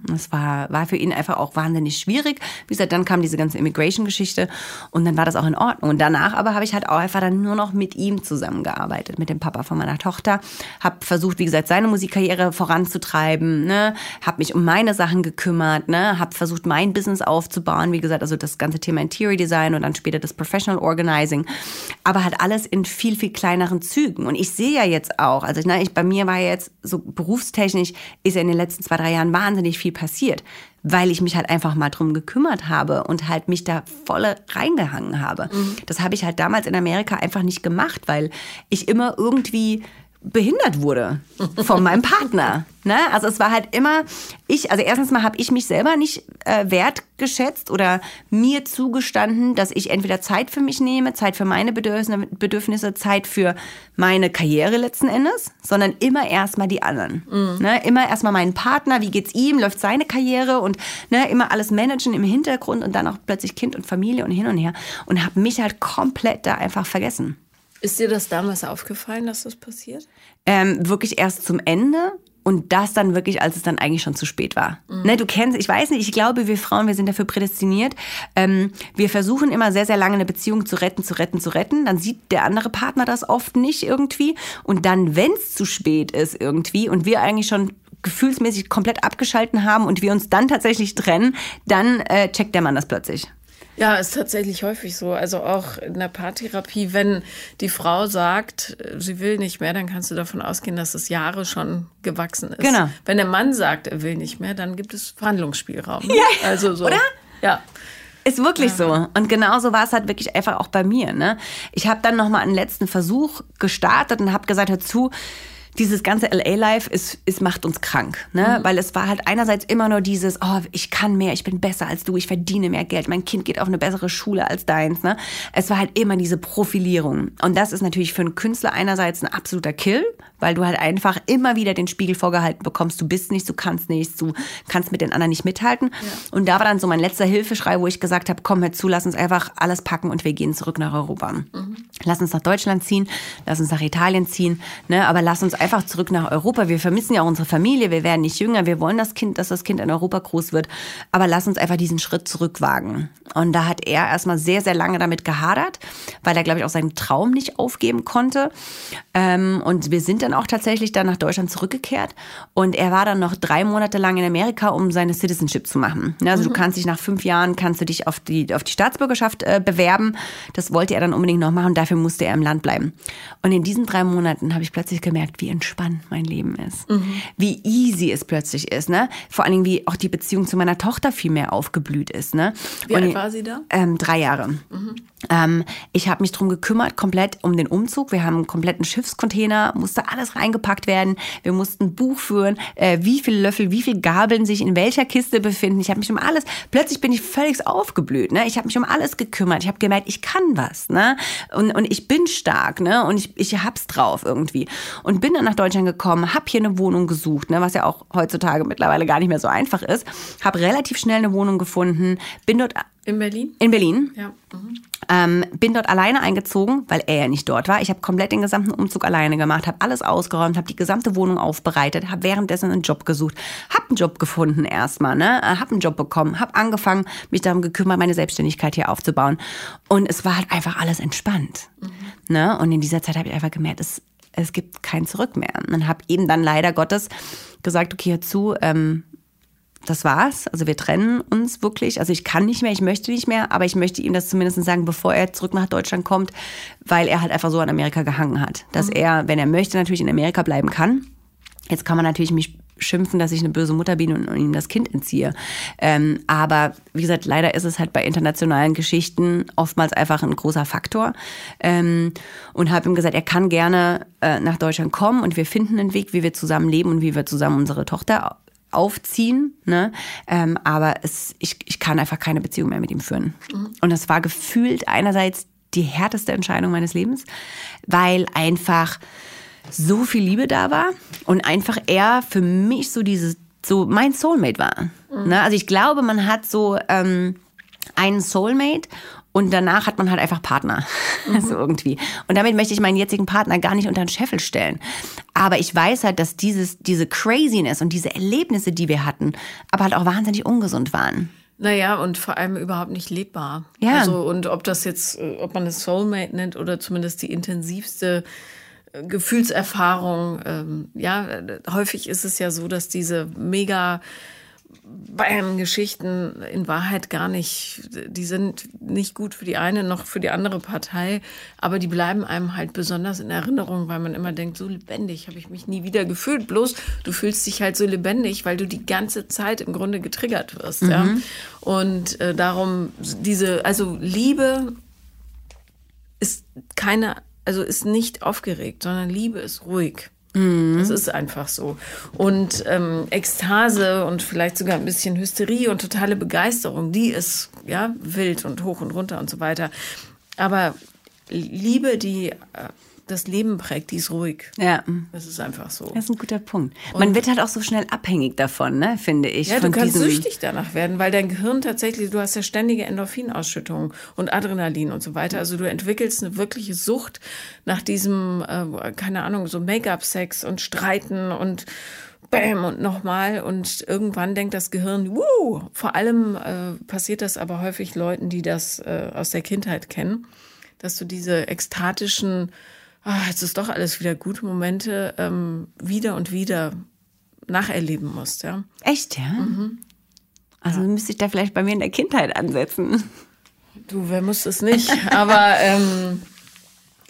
Speaker 2: Das war, war für ihn einfach auch wahnsinnig schwierig. Wie gesagt, dann kam diese ganze Immigration-Geschichte und dann war das auch in Ordnung. Und danach aber habe ich halt auch einfach dann nur noch mit ihm zusammengearbeitet, mit dem Papa von meiner Tochter. Habe versucht, wie gesagt, seine Musikkarriere voranzutreiben, ne? habe mich um meine Sachen gekümmert, ne? habe versucht, mein Business aufzubauen. Wie gesagt, also das ganze Thema Interior Design und dann später das Professional Organizing. Aber halt alles in viel, viel kleineren Zügen. Und ich sehe ja jetzt auch, also ne, ich, bei mir war jetzt so berufstechnisch, ist ja in den letzten zwei, drei Jahren wahnsinnig wahnsinnig viel passiert, weil ich mich halt einfach mal drum gekümmert habe und halt mich da voll reingehangen habe. Mhm. Das habe ich halt damals in Amerika einfach nicht gemacht, weil ich immer irgendwie behindert wurde von meinem Partner. Ne? Also es war halt immer, ich, also erstens mal habe ich mich selber nicht äh, wertgeschätzt oder mir zugestanden, dass ich entweder Zeit für mich nehme, Zeit für meine Bedürfnisse, Zeit für meine Karriere letzten Endes, sondern immer erstmal die anderen. Mhm. Ne? Immer erstmal meinen Partner, wie geht's ihm, läuft seine Karriere und ne, immer alles managen im Hintergrund und dann auch plötzlich Kind und Familie und hin und her und habe mich halt komplett da einfach vergessen.
Speaker 1: Ist dir das damals aufgefallen, dass das passiert?
Speaker 2: Ähm, wirklich erst zum Ende. Und das dann wirklich, als es dann eigentlich schon zu spät war. Mhm. Ne, du kennst, ich weiß nicht, ich glaube, wir Frauen, wir sind dafür prädestiniert. Ähm, wir versuchen immer sehr, sehr lange eine Beziehung zu retten, zu retten, zu retten. Dann sieht der andere Partner das oft nicht irgendwie. Und dann, wenn es zu spät ist irgendwie und wir eigentlich schon gefühlsmäßig komplett abgeschalten haben und wir uns dann tatsächlich trennen, dann äh, checkt der Mann das plötzlich.
Speaker 1: Ja, ist tatsächlich häufig so. Also auch in der Paartherapie, wenn die Frau sagt, sie will nicht mehr, dann kannst du davon ausgehen, dass es Jahre schon gewachsen ist.
Speaker 2: Genau.
Speaker 1: Wenn der Mann sagt, er will nicht mehr, dann gibt es Verhandlungsspielraum.
Speaker 2: Ne? Ja, also so. Oder?
Speaker 1: Ja.
Speaker 2: Ist wirklich so. Und genauso war es halt wirklich einfach auch bei mir. Ne? Ich habe dann nochmal einen letzten Versuch gestartet und habe gesagt, hör zu, dieses ganze LA-Life ist, ist, macht uns krank, ne? Mhm. Weil es war halt einerseits immer nur dieses, oh, ich kann mehr, ich bin besser als du, ich verdiene mehr Geld, mein Kind geht auf eine bessere Schule als deins, ne? Es war halt immer diese Profilierung. Und das ist natürlich für einen Künstler einerseits ein absoluter Kill, weil du halt einfach immer wieder den Spiegel vorgehalten bekommst, du bist nichts, du kannst nichts, du kannst mit den anderen nicht mithalten. Ja. Und da war dann so mein letzter Hilfeschrei, wo ich gesagt habe, komm hör zu, lass uns einfach alles packen und wir gehen zurück nach Europa. Mhm. Lass uns nach Deutschland ziehen, lass uns nach Italien ziehen, ne? aber lass uns einfach zurück nach Europa. Wir vermissen ja auch unsere Familie, wir werden nicht jünger, wir wollen das Kind, dass das Kind in Europa groß wird, aber lass uns einfach diesen Schritt zurückwagen. Und da hat er erstmal sehr, sehr lange damit gehadert, weil er, glaube ich, auch seinen Traum nicht aufgeben konnte. Ähm, und wir sind dann auch tatsächlich dann nach Deutschland zurückgekehrt. Und er war dann noch drei Monate lang in Amerika, um seine Citizenship zu machen. Also mhm. du kannst dich nach fünf Jahren, kannst du dich auf die, auf die Staatsbürgerschaft äh, bewerben. Das wollte er dann unbedingt noch machen. Dafür musste er im Land bleiben. Und in diesen drei Monaten habe ich plötzlich gemerkt, wie entspannt mein Leben ist. Mhm. Wie easy es plötzlich ist. Ne? Vor allen Dingen, wie auch die Beziehung zu meiner Tochter viel mehr aufgeblüht ist. Ne?
Speaker 1: Wie alt war sie da?
Speaker 2: Ähm, drei Jahre. Mhm. Ähm, ich habe mich drum gekümmert, komplett um den Umzug. Wir haben einen kompletten Schiffscontainer, musste alles reingepackt werden. Wir mussten Buch führen, äh, wie viele Löffel, wie viele Gabeln sich in welcher Kiste befinden. Ich habe mich um alles, plötzlich bin ich völlig aufgeblüht. Ne? Ich habe mich um alles gekümmert. Ich habe gemerkt, ich kann was. Ne? Und, und ich bin stark ne? und ich, ich hab's drauf irgendwie. Und bin dann nach Deutschland gekommen, habe hier eine Wohnung gesucht, ne? was ja auch heutzutage mittlerweile gar nicht mehr so einfach ist. Habe relativ schnell eine Wohnung gefunden, bin dort
Speaker 1: in Berlin?
Speaker 2: In Berlin.
Speaker 1: Ja. Mhm.
Speaker 2: Ähm, bin dort alleine eingezogen, weil er ja nicht dort war. Ich habe komplett den gesamten Umzug alleine gemacht, habe alles ausgeräumt, habe die gesamte Wohnung aufbereitet, habe währenddessen einen Job gesucht, habe einen Job gefunden erstmal, ne? Äh, habe einen Job bekommen, habe angefangen, mich darum gekümmert, meine Selbstständigkeit hier aufzubauen. Und es war halt einfach alles entspannt. Mhm. Ne? Und in dieser Zeit habe ich einfach gemerkt, es, es gibt kein Zurück mehr. Und habe eben dann leider Gottes gesagt, okay, hör zu, ähm, das war's. Also wir trennen uns wirklich. Also ich kann nicht mehr, ich möchte nicht mehr, aber ich möchte ihm das zumindest sagen, bevor er zurück nach Deutschland kommt, weil er halt einfach so an Amerika gehangen hat. Dass mhm. er, wenn er möchte, natürlich in Amerika bleiben kann. Jetzt kann man natürlich mich schimpfen, dass ich eine böse Mutter bin und, und ihm das Kind entziehe. Ähm, aber wie gesagt, leider ist es halt bei internationalen Geschichten oftmals einfach ein großer Faktor. Ähm, und habe ihm gesagt, er kann gerne äh, nach Deutschland kommen und wir finden einen Weg, wie wir zusammen leben und wie wir zusammen unsere Tochter aufziehen, ne? Ähm, aber es, ich, ich kann einfach keine Beziehung mehr mit ihm führen. Mhm. Und das war gefühlt einerseits die härteste Entscheidung meines Lebens, weil einfach so viel Liebe da war und einfach er für mich so dieses, so mein Soulmate war. Mhm. Ne? Also ich glaube, man hat so ähm, einen Soulmate und danach hat man halt einfach Partner. Mhm. Also irgendwie. Und damit möchte ich meinen jetzigen Partner gar nicht unter den Scheffel stellen. Aber ich weiß halt, dass dieses, diese Craziness und diese Erlebnisse, die wir hatten, aber halt auch wahnsinnig ungesund waren.
Speaker 1: Naja, und vor allem überhaupt nicht lebbar.
Speaker 2: Ja.
Speaker 1: Also, und ob das jetzt, ob man es Soulmate nennt oder zumindest die intensivste äh, Gefühlserfahrung, ähm, ja, häufig ist es ja so, dass diese mega Bayern-Geschichten in Wahrheit gar nicht, die sind nicht gut für die eine noch für die andere Partei, aber die bleiben einem halt besonders in Erinnerung, weil man immer denkt, so lebendig habe ich mich nie wieder gefühlt. Bloß du fühlst dich halt so lebendig, weil du die ganze Zeit im Grunde getriggert wirst. Mhm. Ja? Und äh, darum diese, also Liebe ist keine also ist nicht aufgeregt, sondern Liebe ist ruhig. Mhm. Das ist einfach so. Und ähm, Ekstase und vielleicht sogar ein bisschen Hysterie und totale Begeisterung, die ist ja wild und hoch und runter und so weiter. Aber Liebe, die äh, das Leben prägt, die ist ruhig.
Speaker 2: Ja.
Speaker 1: Das ist einfach so.
Speaker 2: Das ist ein guter Punkt. Man und wird halt auch so schnell abhängig davon, ne, finde ich.
Speaker 1: Ja, du kannst süchtig danach werden, weil dein Gehirn tatsächlich, du hast ja ständige Endorphinausschüttung und Adrenalin und so weiter. Also du entwickelst eine wirkliche Sucht nach diesem, äh, keine Ahnung, so Make-up-Sex und Streiten und Bäm und nochmal und irgendwann denkt das Gehirn, wuh, vor allem äh, passiert das aber häufig Leuten, die das äh, aus der Kindheit kennen, dass du diese ekstatischen ah, jetzt ist doch alles wieder gute Momente ähm, wieder und wieder nacherleben musst, ja.
Speaker 2: Echt, ja? Mhm. Also ja. müsste ich da vielleicht bei mir in der Kindheit ansetzen.
Speaker 1: Du, wer muss es nicht? Aber ähm,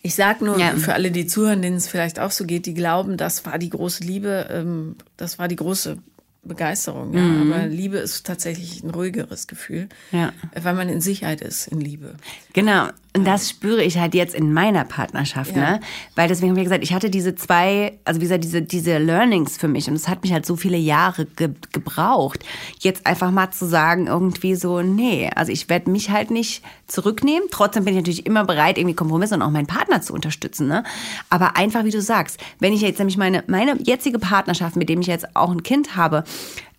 Speaker 1: ich sag nur ja. für alle, die zuhören, denen es vielleicht auch so geht, die glauben, das war die große Liebe, ähm, das war die große Begeisterung, ja. Mhm. Aber Liebe ist tatsächlich ein ruhigeres Gefühl, ja. weil man in Sicherheit ist in Liebe.
Speaker 2: Genau. Und das spüre ich halt jetzt in meiner Partnerschaft, ja. ne? Weil deswegen habe ich gesagt, ich hatte diese zwei, also wie gesagt, diese, diese Learnings für mich und es hat mich halt so viele Jahre ge gebraucht, jetzt einfach mal zu sagen, irgendwie so, nee, also ich werde mich halt nicht zurücknehmen. Trotzdem bin ich natürlich immer bereit, irgendwie Kompromisse und auch meinen Partner zu unterstützen, ne? Aber einfach, wie du sagst, wenn ich jetzt nämlich meine, meine jetzige Partnerschaft, mit dem ich jetzt auch ein Kind habe,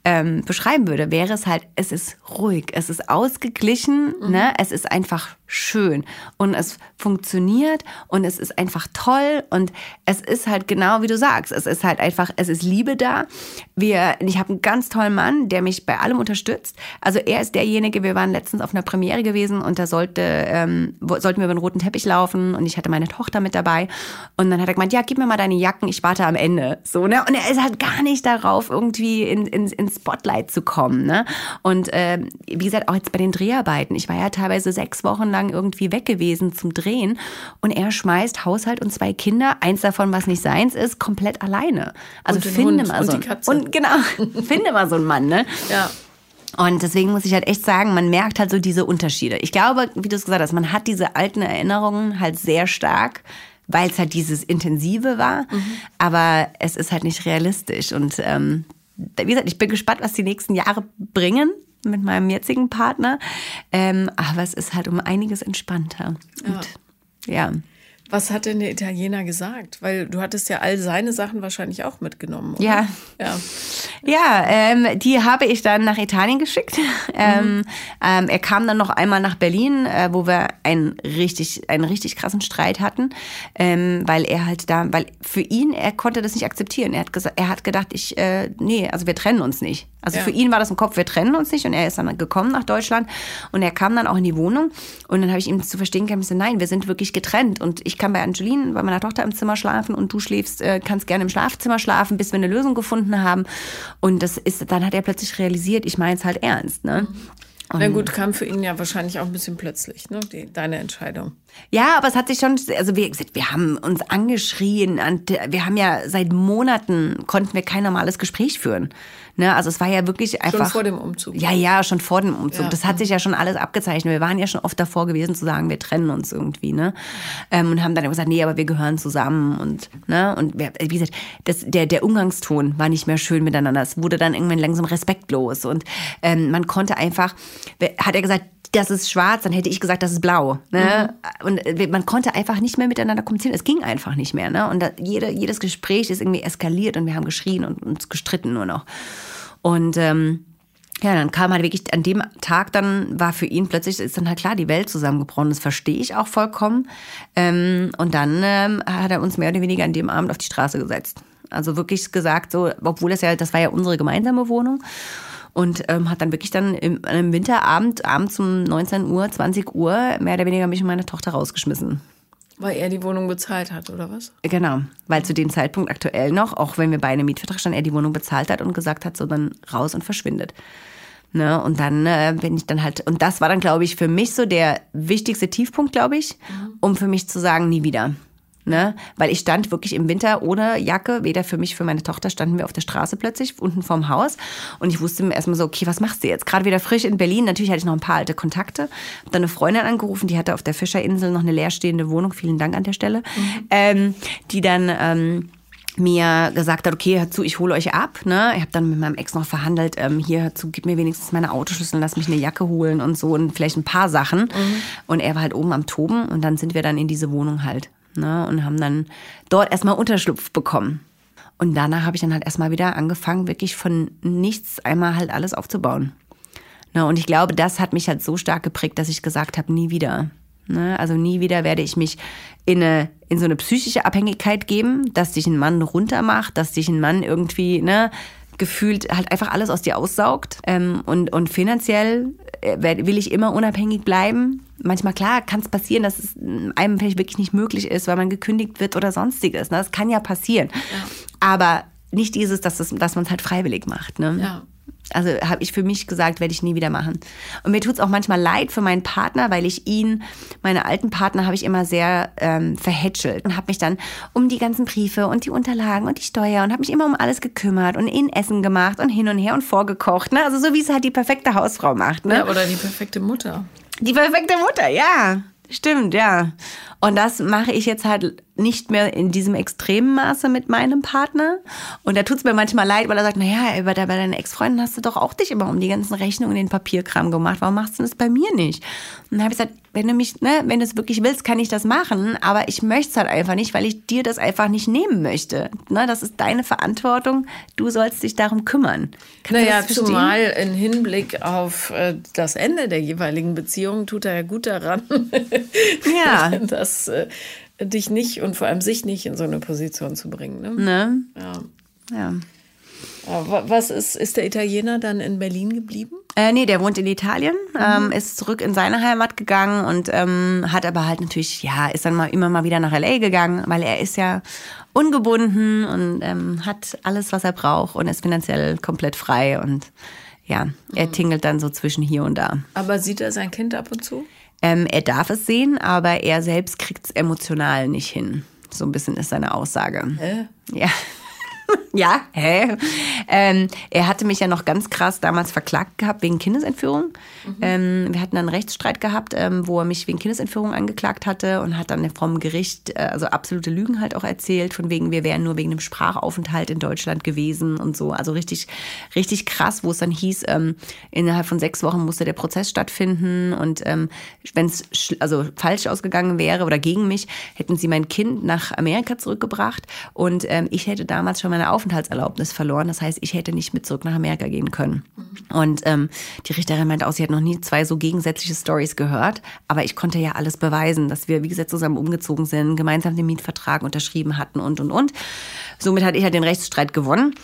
Speaker 2: ähm, beschreiben würde, wäre es halt, es ist ruhig, es ist ausgeglichen, mhm. ne? es ist einfach schön und es funktioniert und es ist einfach toll und es ist halt genau wie du sagst, es ist halt einfach, es ist Liebe da. Wir, ich habe einen ganz tollen Mann, der mich bei allem unterstützt. Also er ist derjenige, wir waren letztens auf einer Premiere gewesen und da sollte, ähm, sollten wir über den roten Teppich laufen und ich hatte meine Tochter mit dabei und dann hat er gemeint, ja, gib mir mal deine Jacken, ich warte am Ende. So, ne? Und er ist halt gar nicht darauf, irgendwie in, in, ins Spotlight zu kommen. Ne? Und äh, wie gesagt, auch jetzt bei den Dreharbeiten, ich war ja teilweise sechs Wochen lang irgendwie weg gewesen zum Drehen und er schmeißt Haushalt und zwei Kinder, eins davon, was nicht seins ist, komplett alleine. Also finde mal so. Und, und genau, finde mal so einen Mann, ne?
Speaker 1: Ja.
Speaker 2: Und deswegen muss ich halt echt sagen, man merkt halt so diese Unterschiede. Ich glaube, wie du es gesagt hast, man hat diese alten Erinnerungen halt sehr stark, weil es halt dieses Intensive war. Mhm. Aber es ist halt nicht realistisch. Und ähm, wie gesagt, ich bin gespannt, was die nächsten Jahre bringen mit meinem jetzigen Partner. Ähm, aber es ist halt um einiges entspannter. Ja. Und, ja.
Speaker 1: Was hat denn der Italiener gesagt? Weil du hattest ja all seine Sachen wahrscheinlich auch mitgenommen. Oder?
Speaker 2: Ja. Ja, ja ähm, die habe ich dann nach Italien geschickt. Mhm. Ähm, er kam dann noch einmal nach Berlin, äh, wo wir einen richtig, einen richtig krassen Streit hatten, ähm, weil er halt da, weil für ihn, er konnte das nicht akzeptieren. Er hat gesagt, er hat gedacht, ich, äh, nee, also wir trennen uns nicht. Also ja. für ihn war das im Kopf, wir trennen uns nicht und er ist dann gekommen nach Deutschland und er kam dann auch in die Wohnung und dann habe ich ihm zu verstehen gegeben, nein, wir sind wirklich getrennt und ich kann bei Angeline, bei meiner Tochter im Zimmer schlafen und du schläfst, äh, kannst gerne im Schlafzimmer schlafen, bis wir eine Lösung gefunden haben und das ist, dann hat er plötzlich realisiert, ich meine es halt ernst, ne?
Speaker 1: Und Na gut, kam für ihn ja wahrscheinlich auch ein bisschen plötzlich, ne? Die, deine Entscheidung.
Speaker 2: Ja, aber es hat sich schon, also wir, wir haben uns angeschrien und wir haben ja seit Monaten konnten wir kein normales Gespräch führen. Ne? Also es war ja wirklich einfach. Schon
Speaker 1: vor dem Umzug.
Speaker 2: Ja, ja, schon vor dem Umzug. Ja. Das hat sich ja schon alles abgezeichnet. Wir waren ja schon oft davor gewesen zu sagen, wir trennen uns irgendwie, ne? Ähm, und haben dann gesagt, nee, aber wir gehören zusammen und, ne? Und wir, wie gesagt, das, der, der Umgangston war nicht mehr schön miteinander. Es wurde dann irgendwann langsam respektlos und ähm, man konnte einfach, hat er gesagt, das ist schwarz, dann hätte ich gesagt, das ist blau. Ne? Mhm. Und äh, man konnte einfach nicht mehr miteinander kommunizieren. Es ging einfach nicht mehr. Ne? Und da, jede, jedes Gespräch ist irgendwie eskaliert und wir haben geschrien und uns gestritten nur noch. Und ähm, ja, dann kam halt wirklich an dem Tag, dann war für ihn plötzlich, ist dann halt klar, die Welt zusammengebrochen. Das verstehe ich auch vollkommen. Ähm, und dann ähm, hat er uns mehr oder weniger an dem Abend auf die Straße gesetzt. Also wirklich gesagt, so, obwohl das ja, das war ja unsere gemeinsame Wohnung und ähm, hat dann wirklich dann im, einem Winterabend, abends um 19 Uhr, 20 Uhr, mehr oder weniger mich und meine Tochter rausgeschmissen.
Speaker 1: Weil er die Wohnung bezahlt hat, oder was?
Speaker 2: Genau, weil zu dem Zeitpunkt aktuell noch, auch wenn wir beide Mietvertrag standen, er die Wohnung bezahlt hat und gesagt hat, so dann raus und verschwindet. Ne? Und dann äh, bin ich dann halt, und das war dann, glaube ich, für mich so der wichtigste Tiefpunkt, glaube ich, mhm. um für mich zu sagen, nie wieder. Ne? Weil ich stand wirklich im Winter ohne Jacke, weder für mich, für meine Tochter, standen wir auf der Straße plötzlich, unten vorm Haus. Und ich wusste mir erstmal so, okay, was machst du jetzt? Gerade wieder frisch in Berlin. Natürlich hatte ich noch ein paar alte Kontakte. Hab dann eine Freundin angerufen, die hatte auf der Fischerinsel noch eine leerstehende Wohnung. Vielen Dank an der Stelle. Mhm. Ähm, die dann. Ähm, mir gesagt hat, okay, hör zu, ich hole euch ab. Ne? Ich habe dann mit meinem Ex noch verhandelt, ähm, hier, hör zu, gib mir wenigstens meine Autoschlüssel, lass mich eine Jacke holen und so und vielleicht ein paar Sachen. Mhm. Und er war halt oben am Toben und dann sind wir dann in diese Wohnung halt ne, und haben dann dort erstmal Unterschlupf bekommen. Und danach habe ich dann halt erstmal wieder angefangen, wirklich von nichts einmal halt alles aufzubauen. Ne, und ich glaube, das hat mich halt so stark geprägt, dass ich gesagt habe, nie wieder. Ne, also nie wieder werde ich mich in, eine, in so eine psychische Abhängigkeit geben, dass dich ein Mann runtermacht, dass dich ein Mann irgendwie, ne, gefühlt halt einfach alles aus dir aussaugt. Ähm, und, und finanziell will ich immer unabhängig bleiben. Manchmal, klar, kann es passieren, dass es einem vielleicht wirklich nicht möglich ist, weil man gekündigt wird oder sonstiges. Ne? Das kann ja passieren. Ja. Aber nicht dieses, dass, das, dass man es halt freiwillig macht. Ne? Ja. Also habe ich für mich gesagt, werde ich nie wieder machen. Und mir tut es auch manchmal leid für meinen Partner, weil ich ihn, meine alten Partner, habe ich immer sehr ähm, verhätschelt und habe mich dann um die ganzen Briefe und die Unterlagen und die Steuer und habe mich immer um alles gekümmert und ihnen Essen gemacht und hin und her und vorgekocht. Ne? Also so wie es halt die perfekte Hausfrau macht. Ne?
Speaker 1: Ja, oder die perfekte Mutter.
Speaker 2: Die perfekte Mutter, ja. Stimmt, ja. Und das mache ich jetzt halt nicht mehr in diesem extremen Maße mit meinem Partner. Und da tut es mir manchmal leid, weil er sagt, naja, bei, deiner Ex-Freundin hast du doch auch dich immer um die ganzen Rechnungen und den Papierkram gemacht. Warum machst du das bei mir nicht? Und dann habe ich gesagt, wenn du mich, ne, wenn du es wirklich willst, kann ich das machen, aber ich möchte es halt einfach nicht, weil ich dir das einfach nicht nehmen möchte. Ne, das ist deine Verantwortung, du sollst dich darum kümmern.
Speaker 1: Kannst naja, zumal im Hinblick auf äh, das Ende der jeweiligen Beziehung tut er ja gut daran, ja. dass äh, dich nicht und vor allem sich nicht in so eine Position zu bringen. Ne? ne? Ja. ja. Was ist, ist der Italiener dann in Berlin geblieben?
Speaker 2: Äh, nee, der wohnt in Italien, mhm. ähm, ist zurück in seine Heimat gegangen und ähm, hat aber halt natürlich, ja, ist dann mal immer mal wieder nach LA gegangen, weil er ist ja ungebunden und ähm, hat alles, was er braucht und ist finanziell komplett frei und ja, er mhm. tingelt dann so zwischen hier und da.
Speaker 1: Aber sieht er sein Kind ab und zu?
Speaker 2: Ähm, er darf es sehen, aber er selbst kriegt es emotional nicht hin. So ein bisschen ist seine Aussage. Hä? Ja. Ja, hä? Ähm, er hatte mich ja noch ganz krass damals verklagt gehabt wegen Kindesentführung. Mhm. Ähm, wir hatten dann einen Rechtsstreit gehabt, ähm, wo er mich wegen Kindesentführung angeklagt hatte und hat dann vom Gericht äh, also absolute Lügen halt auch erzählt, von wegen, wir wären nur wegen einem Sprachaufenthalt in Deutschland gewesen und so. Also richtig, richtig krass, wo es dann hieß, ähm, innerhalb von sechs Wochen musste der Prozess stattfinden und ähm, wenn es also falsch ausgegangen wäre oder gegen mich, hätten sie mein Kind nach Amerika zurückgebracht und ähm, ich hätte damals schon meine Aufenthaltserlaubnis verloren. Das heißt, ich hätte nicht mit zurück nach Amerika gehen können. Und ähm, die Richterin meinte auch, sie hat noch nie zwei so gegensätzliche Stories gehört. Aber ich konnte ja alles beweisen, dass wir, wie gesagt, zusammen umgezogen sind, gemeinsam den Mietvertrag unterschrieben hatten und, und, und. Somit hatte ich ja den Rechtsstreit gewonnen.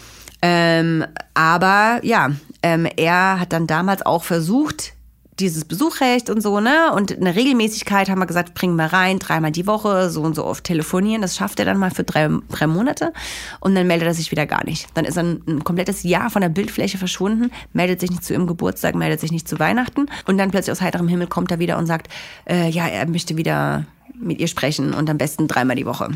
Speaker 2: Ähm, aber ja, ähm, er hat dann damals auch versucht, dieses Besuchrecht und so, ne? Und eine Regelmäßigkeit haben wir gesagt, bringen wir rein, dreimal die Woche, so und so oft telefonieren. Das schafft er dann mal für drei, drei Monate und dann meldet er sich wieder gar nicht. Dann ist er ein, ein komplettes Jahr von der Bildfläche verschwunden, meldet sich nicht zu ihrem Geburtstag, meldet sich nicht zu Weihnachten und dann plötzlich aus heiterem Himmel kommt er wieder und sagt, äh, ja, er möchte wieder mit ihr sprechen und am besten dreimal die Woche.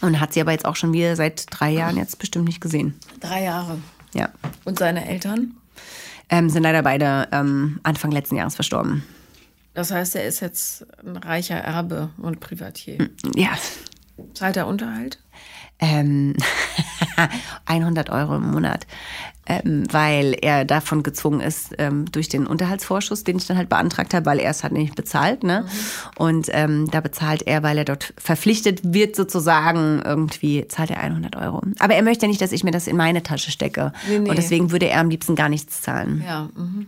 Speaker 2: Und hat sie aber jetzt auch schon wieder seit drei Jahren jetzt bestimmt nicht gesehen.
Speaker 1: Drei Jahre.
Speaker 2: Ja.
Speaker 1: Und seine Eltern?
Speaker 2: Ähm, sind leider beide ähm, Anfang letzten Jahres verstorben.
Speaker 1: Das heißt, er ist jetzt ein reicher Erbe und Privatier.
Speaker 2: Hm, ja.
Speaker 1: Zahlt er Unterhalt?
Speaker 2: Ähm, 100 Euro im Monat ähm, weil er davon gezwungen ist, ähm, durch den Unterhaltsvorschuss, den ich dann halt beantragt habe, weil er es halt nicht bezahlt. Ne? Mhm. Und ähm, da bezahlt er, weil er dort verpflichtet wird, sozusagen, irgendwie zahlt er 100 Euro. Aber er möchte nicht, dass ich mir das in meine Tasche stecke. Nee, nee. Und deswegen würde er am liebsten gar nichts zahlen.
Speaker 1: Ja, mhm.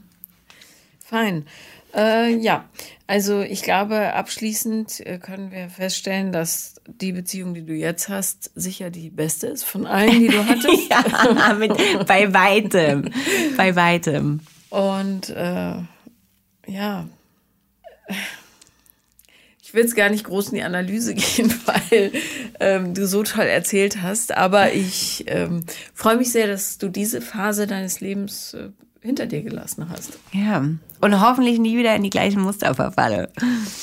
Speaker 1: fein. Äh, ja, also ich glaube, abschließend äh, können wir feststellen, dass die Beziehung, die du jetzt hast, sicher die beste ist von allen, die du hattest.
Speaker 2: ja, mit, bei weitem, bei weitem.
Speaker 1: Und äh, ja, ich will jetzt gar nicht groß in die Analyse gehen, weil ähm, du so toll erzählt hast. Aber ich ähm, freue mich sehr, dass du diese Phase deines Lebens äh, hinter dir gelassen hast.
Speaker 2: Ja. Und hoffentlich nie wieder in die gleichen Muster verfalle.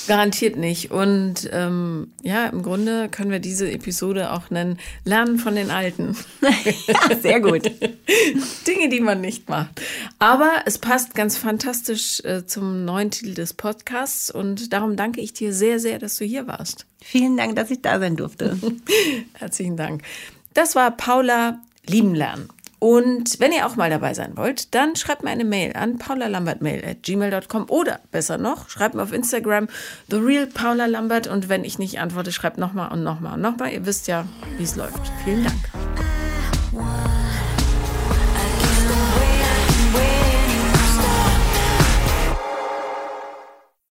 Speaker 1: Garantiert nicht. Und ähm, ja, im Grunde können wir diese Episode auch nennen Lernen von den Alten.
Speaker 2: ja, sehr gut.
Speaker 1: Dinge, die man nicht macht. Aber es passt ganz fantastisch äh, zum neuen Titel des Podcasts. Und darum danke ich dir sehr, sehr, dass du hier warst.
Speaker 2: Vielen Dank, dass ich da sein durfte.
Speaker 1: Herzlichen Dank. Das war Paula Lieben lernen. Und wenn ihr auch mal dabei sein wollt, dann schreibt mir eine Mail an paulalambertmail.gmail.com oder besser noch, schreibt mir auf Instagram The Real Paula Lambert und wenn ich nicht antworte, schreibt nochmal und nochmal und nochmal. Ihr wisst ja, wie es läuft. Vielen Dank.